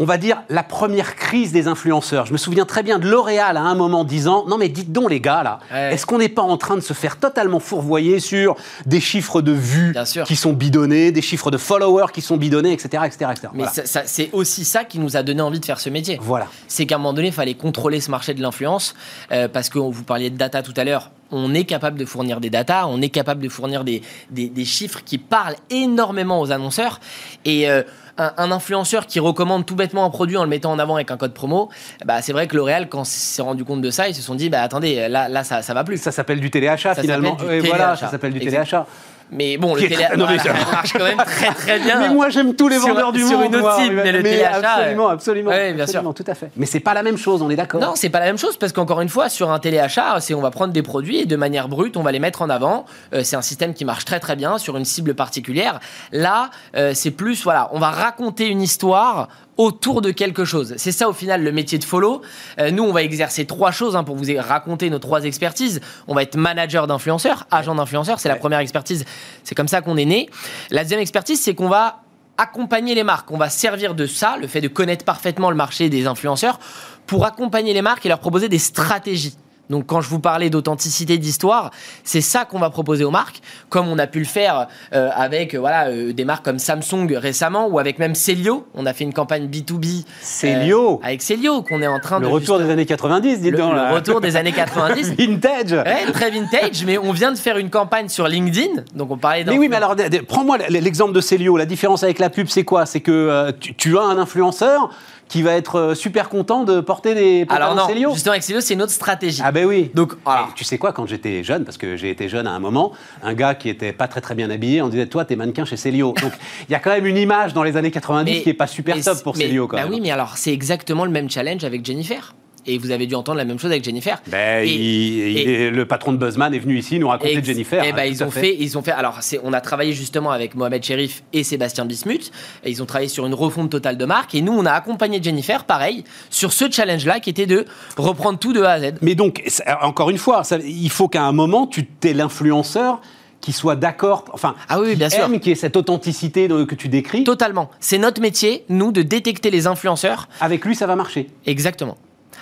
on va dire, la première crise des influenceurs. Je me souviens très bien de L'Oréal à un moment disant Non, mais dites donc, les gars, là, est-ce qu'on n'est pas en train de se faire totalement fourvoyer sur des chiffres de vues qui sont bidonnés, des chiffres de followers qui sont bidonnés, etc. etc., Mais c'est aussi ça qui nous a donné envie de faire ce métier. Voilà. C'est qu'à un moment donné, il fallait contrôler ce marché de l'influence, euh, parce que vous parliez de data tout à l'heure on est capable de fournir des data, on est capable de fournir des, des, chiffres qui parlent énormément aux annonceurs. Et euh, un, influenceur qui recommande tout bêtement un produit en le mettant en avant avec un code promo, bah, c'est vrai que L'Oréal, quand s'est rendu compte de ça, ils se sont dit, bah, attendez, là, là ça, ça va plus. Ça s'appelle du téléachat finalement. voilà, ça s'appelle du téléachat. Mais bon, le téléachat marche quand même très très bien. Mais moi j'aime tous les vendeurs du monde. Sur une autre cible, mais le téléachat. Absolument, absolument. Oui, bien sûr. Tout à fait. Mais c'est pas la même chose, on est d'accord. Non, c'est pas la même chose parce qu'encore une fois, sur un téléachat, c'est on va prendre des produits et de manière brute, on va les mettre en avant. Euh, c'est un système qui marche très très bien sur une cible particulière. Là, euh, c'est plus, voilà, on va raconter une histoire autour de quelque chose. C'est ça au final le métier de follow. Euh, nous, on va exercer trois choses hein, pour vous raconter nos trois expertises. On va être manager d'influenceurs, agent d'influenceurs, c'est la première expertise. C'est comme ça qu'on est né. La deuxième expertise, c'est qu'on va accompagner les marques. On va servir de ça, le fait de connaître parfaitement le marché des influenceurs, pour accompagner les marques et leur proposer des stratégies Donc quand je vous parlais d'authenticité, d'histoire, c'est ça qu'on va proposer aux marques, comme on a pu le faire euh, avec euh, voilà euh, des marques comme Samsung récemment ou avec même Celio. On a fait une campagne B2B. Celio. avec Celio qu'on est en train le de. Retour des années 90, dis le, donc. Le retour des années 90. vintage. Ouais, très vintage, mais on vient de faire une campagne sur LinkedIn. Donc on parlait. Mais oui, mais alors prends-moi l'exemple de Celio. La différence avec la pub, c'est quoi? C'est que tu, tu as un influenceur qui va être euh, super content de porter des pantalons Alors non, justement avec Célio, c'est une autre stratégie. Ah ben oui. Donc, tu sais quoi, quand j'étais jeune, parce que j'ai été jeune à un moment, un gars qui était pas très très bien habillé, on disait toi t'es mannequin chez Célio. Donc il y a quand même une image dans les années 90 qui est pas super top pour Célio quand bah même. oui, mais alors c'est exactement le même challenge avec Jennifer et vous avez dû entendre la même chose avec Jennifer. Ben, et, le patron de Buzzman est venu ici nous raconter Jennifer. Et ben, ils ont fait. ils ont fait. Alors, on a travaillé justement avec Mohamed Sherif et Sébastien Bismuth. Et ils ont travaillé sur une refonte totale de marque. Et nous, on a accompagné Jennifer, pareil, sur ce challenge-là, qui était de reprendre tout de A à Z. Mais donc, encore une fois, ça, il faut qu'à un moment, tu t'es l'influenceur qui soit d'accord, enfin, ah oui, bien qui sûr. qui ait cette authenticité que tu décris. Totalement. C'est notre métier, nous, de détecter les influenceurs. Avec lui, ça va marcher. Exactement.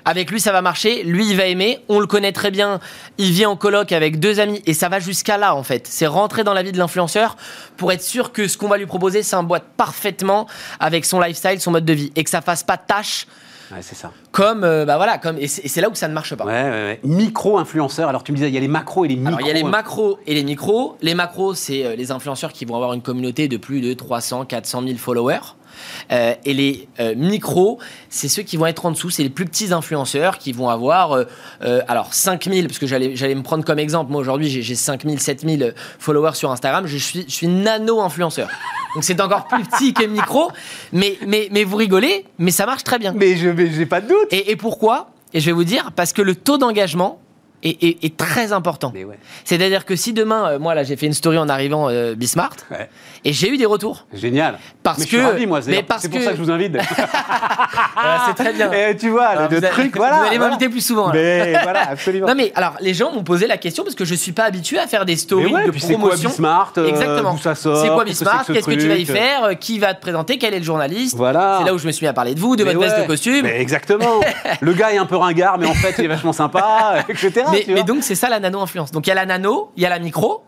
Avec lui, ça va marcher. Lui, il va aimer. On le connaît très bien. Il vit en coloc avec deux amis. Et ça va jusqu'à là, en fait. C'est rentrer dans la vie de l'influenceur pour être sûr que ce qu'on va lui proposer s'emboîte parfaitement avec son lifestyle, son mode de vie. Et que ça fasse pas tâche. Ouais, c'est ça. Comme, euh, bah voilà, comme, et c'est là où ça ne marche pas. Ouais, ouais, ouais. Micro-influenceurs. Alors, tu me disais, il y a les macros et les micros. Alors, il y a les macros et les micros. Les macros, c'est euh, les influenceurs qui vont avoir une communauté de plus de 300, 400 000 followers. Euh, et les euh, micros, c'est ceux qui vont être en dessous, c'est les plus petits influenceurs qui vont avoir, euh, alors 5000, parce que j'allais me prendre comme exemple, moi aujourd'hui j'ai 5000, 7000 followers sur Instagram, je suis, je suis nano-influenceur. Donc c'est encore plus petit que micro, mais, mais, mais vous rigolez, mais ça marche très bien. Mais je n'ai pas de doute. Et, et pourquoi? Et je vais vous dire, parce que le taux d'engagement, est, très important. C'est-à-dire que si demain, euh, moi là, j'ai fait une story en arrivant euh, Bismart, et j'ai eu des retours. Génial. Parce mais que, je suis ravi, moi. C'est pour ça que je vous invite. c'est très bien. Et tu vois, le truc, voilà. Vous allez m'inviter plus souvent. Mais voilà, absolument. Non mais alors, les gens m'ont posé la question parce que je suis pas habitué à faire des stories de promotion. C'est quoi Bismart euh, Exactement. ça sort C'est quoi Bismart Qu'est-ce que tu vas y faire Qui va te présenter Quel est le journaliste? Voilà. C'est là où je me suis mis à parler de vous, de votre veste de costume. Exactement. le gars est un peu ringard, mais en fait, il est vachement sympa, etc. Mais donc c'est ça la nano-influence. Donc il y a la nano, il y a la micro,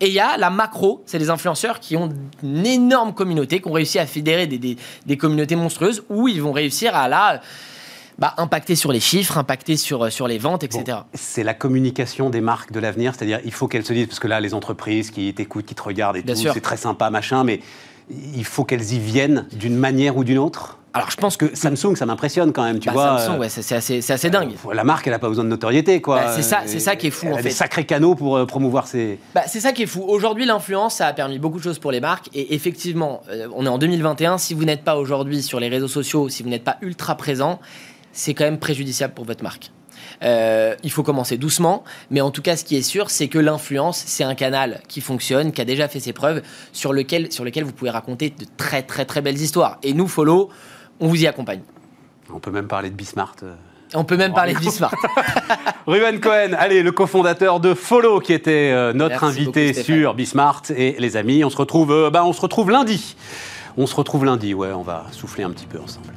et il y a la macro. C'est des influenceurs qui ont une énorme communauté, qui ont réussi à fédérer des, des, communautés monstrueuses, où ils vont réussir à la... Bah, impacter sur les chiffres, impacter sur, sur les ventes, etc. c'est la communication des marques de l'avenir, c'est-à-dire il faut qu'elles se disent, parce que là, les entreprises qui t'écoutent, qui te regardent et tout, c'est très sympa, machin, mais il faut qu'elles y viennent d'une manière ou d'une autre alors je pense que Samsung, ça m'impressionne quand même, tu bah, vois. Samsung, ouais, c'est assez, assez dingue. Euh, la marque, elle n'a pas besoin de notoriété, quoi. Bah, c'est ça, c'est ça qui est fou elle en a fait. Des sacrés canaux pour euh, promouvoir ses. Bah, c'est ça qui est fou. Aujourd'hui, l'influence, ça a permis beaucoup de choses pour les marques. Et effectivement, euh, on est en 2021. Si vous n'êtes pas aujourd'hui sur les réseaux sociaux, si vous n'êtes pas ultra présent, c'est quand même préjudiciable pour votre marque. il faut commencer doucement, mais en tout cas, ce qui est sûr, c'est que l'influence, c'est un canal qui fonctionne, qui a déjà fait ses preuves, sur lequel, sur lequel vous pouvez raconter de très très très belles histoires. Et nous, Follow, on vous y accompagne. On peut même parler de Bismart. Euh. On peut même parler de Bismart. Ruben Cohen, allez, le cofondateur de Follow, qui était euh, notre invité sur Bismart. Et les amis, on se retrouve, euh, bah, on se retrouve lundi. On se retrouve lundi, ouais, on va souffler un petit peu ensemble.